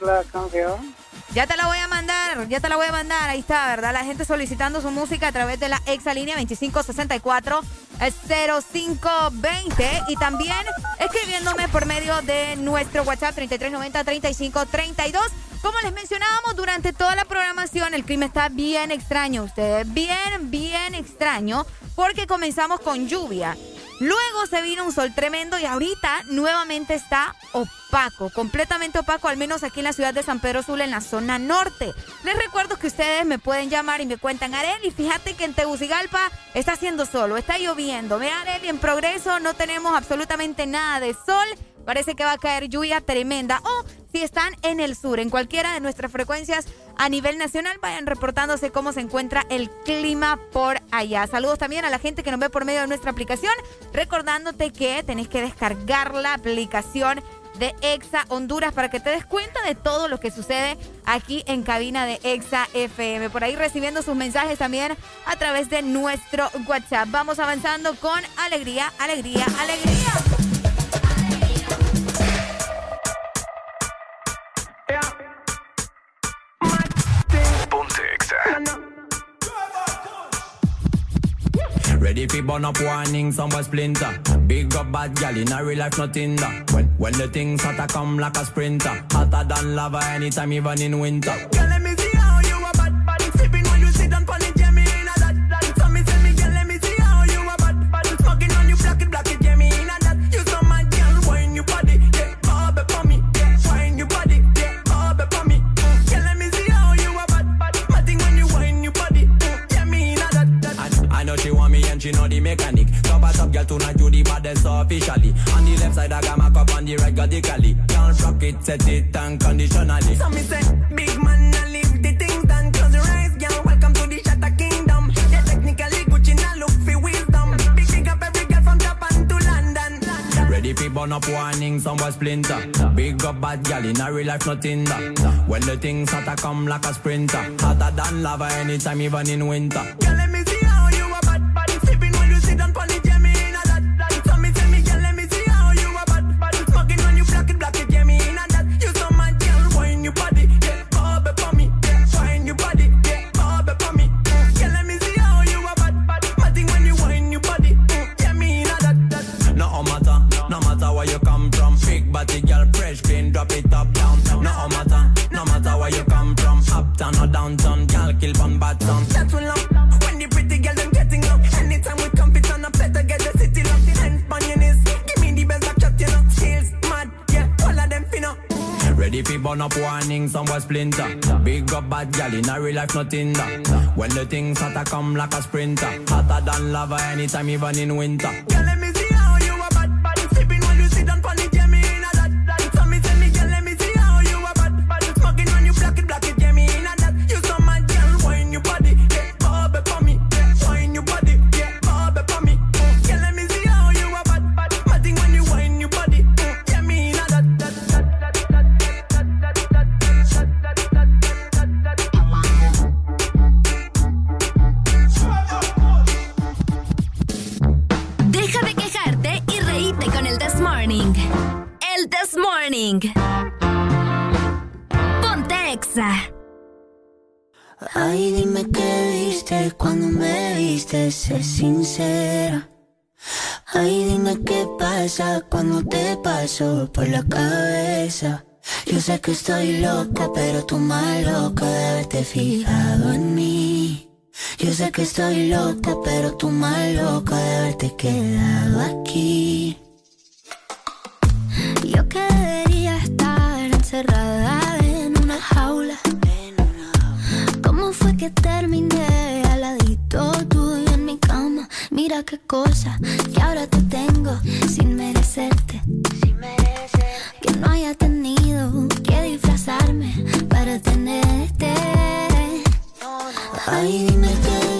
La canción. Ya te la voy a mandar, ya te la voy a mandar. Ahí está, ¿verdad? La gente solicitando su música a través de la exalínea 2564-0520 y también escribiéndome por medio de nuestro WhatsApp 3390-3532. Como les mencionábamos durante toda la programación, el clima está bien extraño, ustedes. Bien, bien extraño, porque comenzamos con lluvia. Luego se vino un sol tremendo y ahorita nuevamente está opaco, completamente opaco, al menos aquí en la ciudad de San Pedro Sula, en la zona norte. Les recuerdo que ustedes me pueden llamar y me cuentan, Areli, fíjate que en Tegucigalpa está haciendo sol o está lloviendo. Ve, Areli, en progreso no tenemos absolutamente nada de sol. Parece que va a caer lluvia tremenda. O si están en el sur, en cualquiera de nuestras frecuencias a nivel nacional, vayan reportándose cómo se encuentra el clima por allá. Saludos también a la gente que nos ve por medio de nuestra aplicación, recordándote que tenés que descargar la aplicación de Exa Honduras para que te des cuenta de todo lo que sucede aquí en cabina de Exa FM. Por ahí recibiendo sus mensajes también a través de nuestro WhatsApp. Vamos avanzando con alegría, alegría, alegría. Ready fi burn up warning, somewhere splinter. Big up bad gal in a real life, nothing that. When when the things hotter come like a sprinter, hotter than lava anytime, even in winter. Girl tonight you the baddest officially. On the left side I got my cup on the right got the cali. Can't rock it, set it unconditionally. So me say, big man, I leave the things done. Close your eyes, girl. Welcome to the Shatter Kingdom. Yeah, technically Gucci now look for wisdom. Big big up every girl from Japan to London. Ready for burn up warning, somewhere splinter. Big up bad gal in a real life, nothing that. When the things hotter come like a sprinter. Hotter than lava anytime, even in winter. Burn up warning, somewhere splinter. Big up bad gal in a real life, nothing that. When the things hotter come like a sprinter, hotter than lava anytime, even in winter. por la cabeza. Yo sé que estoy loca, pero tú más loca de haberte fijado en mí. Yo sé que estoy loca, pero tú más loca de haberte quedado aquí. Yo que debería estar encerrada en una jaula. ¿Cómo fue que terminé aladito tuyo en mi cama? Mira qué cosa que ahora te tengo sin merecerte no haya tenido que disfrazarme para tenerte. Ay, dime qué.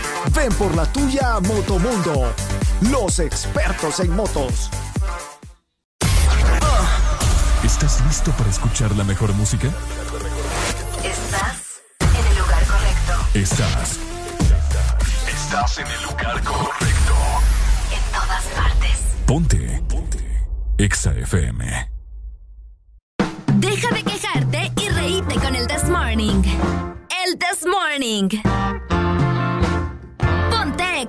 Ven por la tuya Motomundo, los expertos en motos. ¿Estás listo para escuchar la mejor música? Estás en el lugar correcto. Estás. Estás en el lugar correcto. En todas partes. Ponte. Ponte. Exa FM. Deja de quejarte y reíte con el This Morning. El This Morning.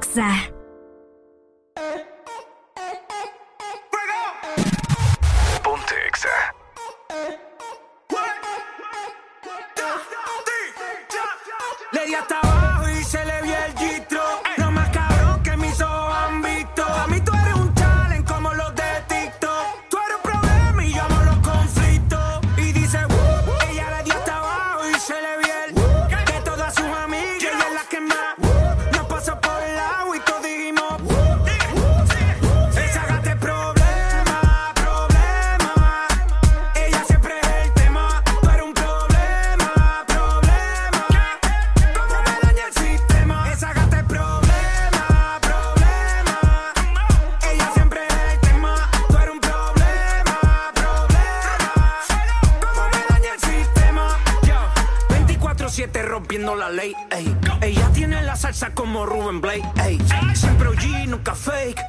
ックさ。Ey. Ella tiene la salsa como Ruben Blake. Ey. Siempre OG, nunca fake.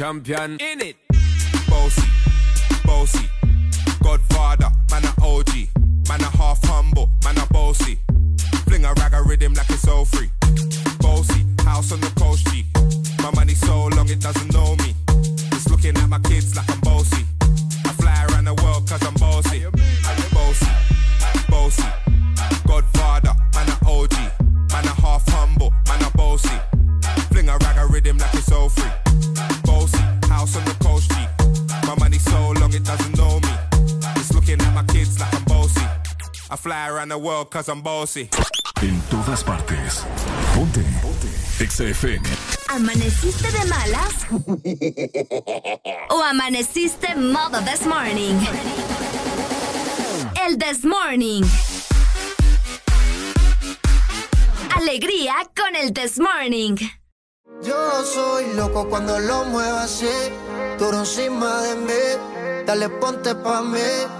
champion. En todas partes. Ponte. Ponte. XFM. ¿Amaneciste de malas? ¿O amaneciste modo this morning? El this morning. Alegría con el this morning. Yo soy loco cuando lo muevo así. Tú encima de mí. Dale ponte pa' mí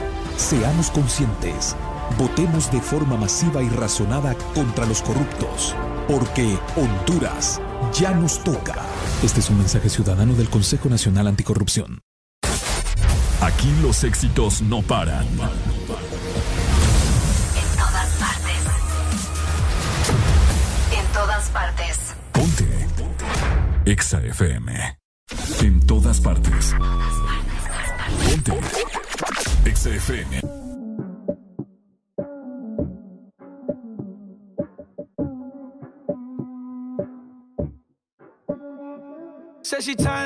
Seamos conscientes. Votemos de forma masiva y razonada contra los corruptos, porque Honduras ya nos toca. Este es un mensaje ciudadano del Consejo Nacional Anticorrupción. Aquí los éxitos no paran. En todas partes. En todas partes. Ponte. Exa FM. En todas partes. Ponte. XFM. Says she time.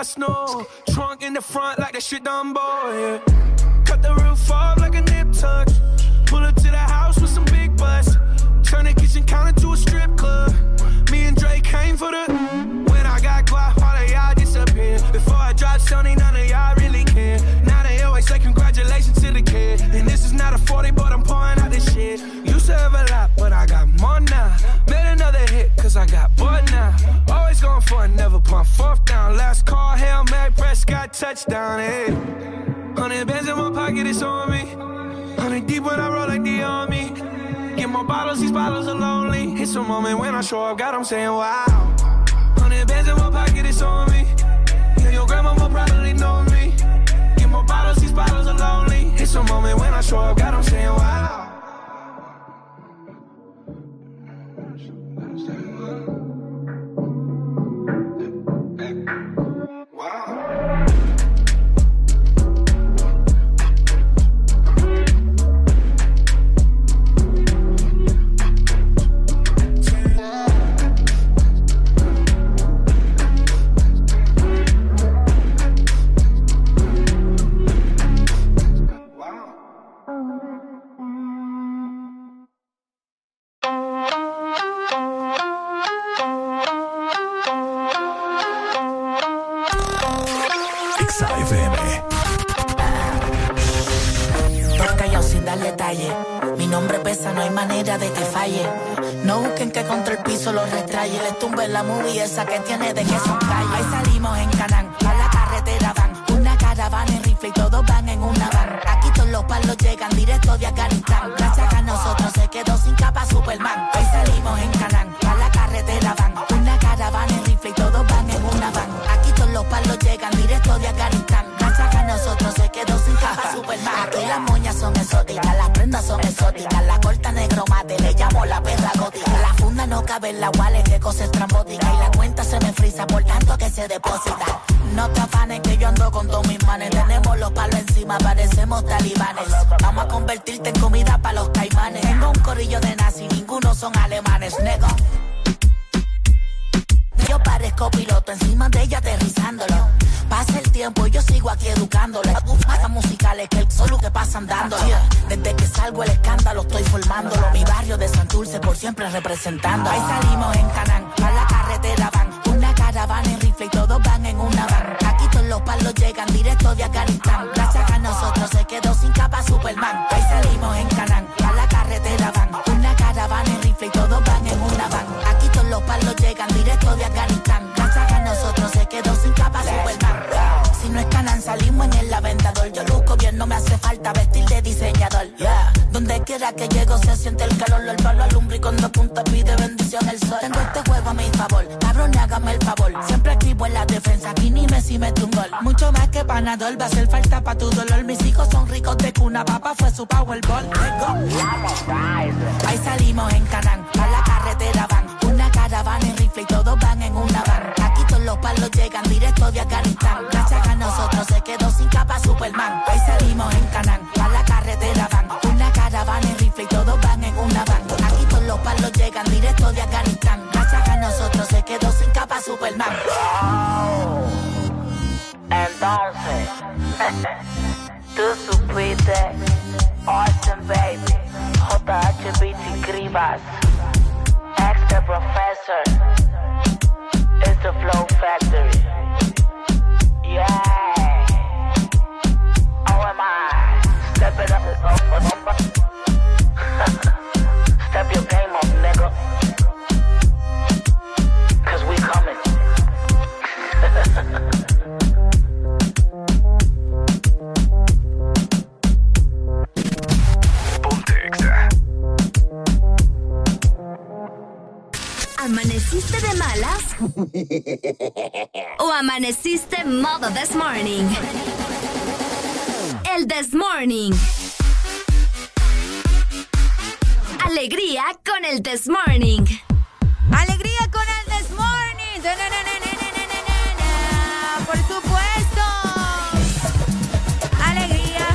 I know. Estoy formándolo. Mi barrio de Santurce por siempre representando. Ahí salimos en Canán, a la carretera van. Una caravana en rifle y todos van en una van. Aquí todos los palos llegan directo de Afganistán. Gracias a nosotros se quedó sin capa Superman. Ahí salimos en Canán, a la carretera van. Una caravana en rifle y todos van en una van. Aquí todos los palos llegan directo de Afganistán. Gracias a nosotros se quedó sin capa Superman. Si no es Canan, salimos en el aventador. Yo luzco bien, no me hace falta vestir de diseñador. Donde quiera que llego se siente el calor. El palo alumbra y cuando apunta pide bendición el sol. Tengo este juego a mi favor, cabrón, hágame el favor. Siempre escribo en la defensa, aquí ni Messi mete un gol. Mucho más que panador, va a hacer falta pa' tu dolor. Mis hijos son ricos de cuna, papá fue su powerball. Ahí salimos en Canán, a la carretera van. Una caravana en rifle y todos van en una van. Aquí todos los palos llegan directo de Afganistán. Gracias a nosotros se quedó sin capa Superman. Ahí salimos en Canán, a la carretera van. Directo de Afganistán. Gracias a nosotros se quedó sin capa Superman. Entonces, [laughs] tú supiste, Austin Baby, JHBT Grivas, Extra Professor, it's the Flow Factory. Yeah. OMI, step it up. ¿Amaneciste de malas? ¿O amaneciste modo this morning? El this morning. Alegría con el this morning. Alegría con el this morning. Por supuesto. Alegría.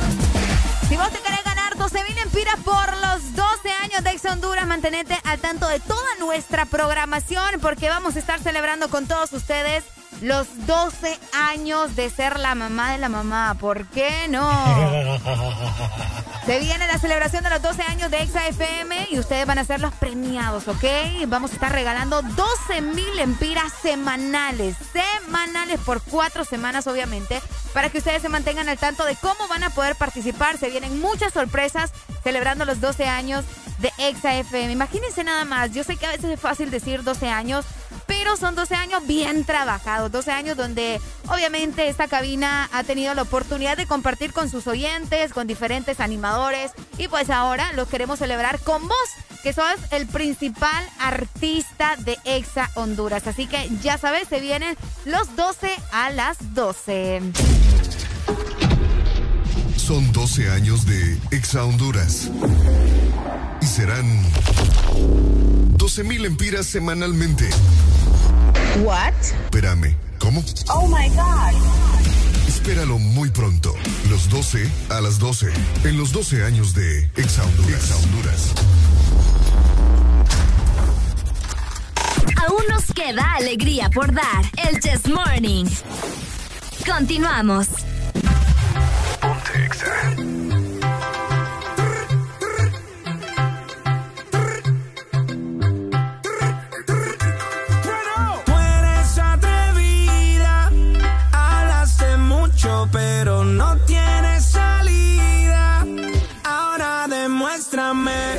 Si vos te querés ganar 12.000 empiras por los de Ex Honduras, mantenete al tanto de toda nuestra programación porque vamos a estar celebrando con todos ustedes los 12 años de ser la mamá de la mamá. ¿Por qué no? [laughs] Se viene la celebración de los 12 años de Exa FM y ustedes van a ser los premiados, ¿ok? Vamos a estar regalando 12 mil empiras semanales, semanales por cuatro semanas, obviamente, para que ustedes se mantengan al tanto de cómo van a poder participar. Se vienen muchas sorpresas celebrando los 12 años de Exa FM. Imagínense nada más, yo sé que a veces es fácil decir 12 años, pero son 12 años bien trabajados, 12 años donde obviamente esta cabina ha tenido la oportunidad de compartir con sus oyentes, con diferentes animadores y pues ahora los queremos celebrar con vos, que sos el principal artista de Exa Honduras. Así que ya sabes, se vienen los 12 a las 12. Son 12 años de Exa Honduras. Y serán 12.000 empiras semanalmente. What? Espérame, ¿cómo? Oh my God. Espéralo muy pronto. Los 12 a las 12. En los 12 años de Exa Honduras. Honduras. Aún nos queda alegría por dar. El Chess Morning. Continuamos. Ponte exa. Atrevida, alas de mucho, pero no tienes salida. Ahora demuéstrame.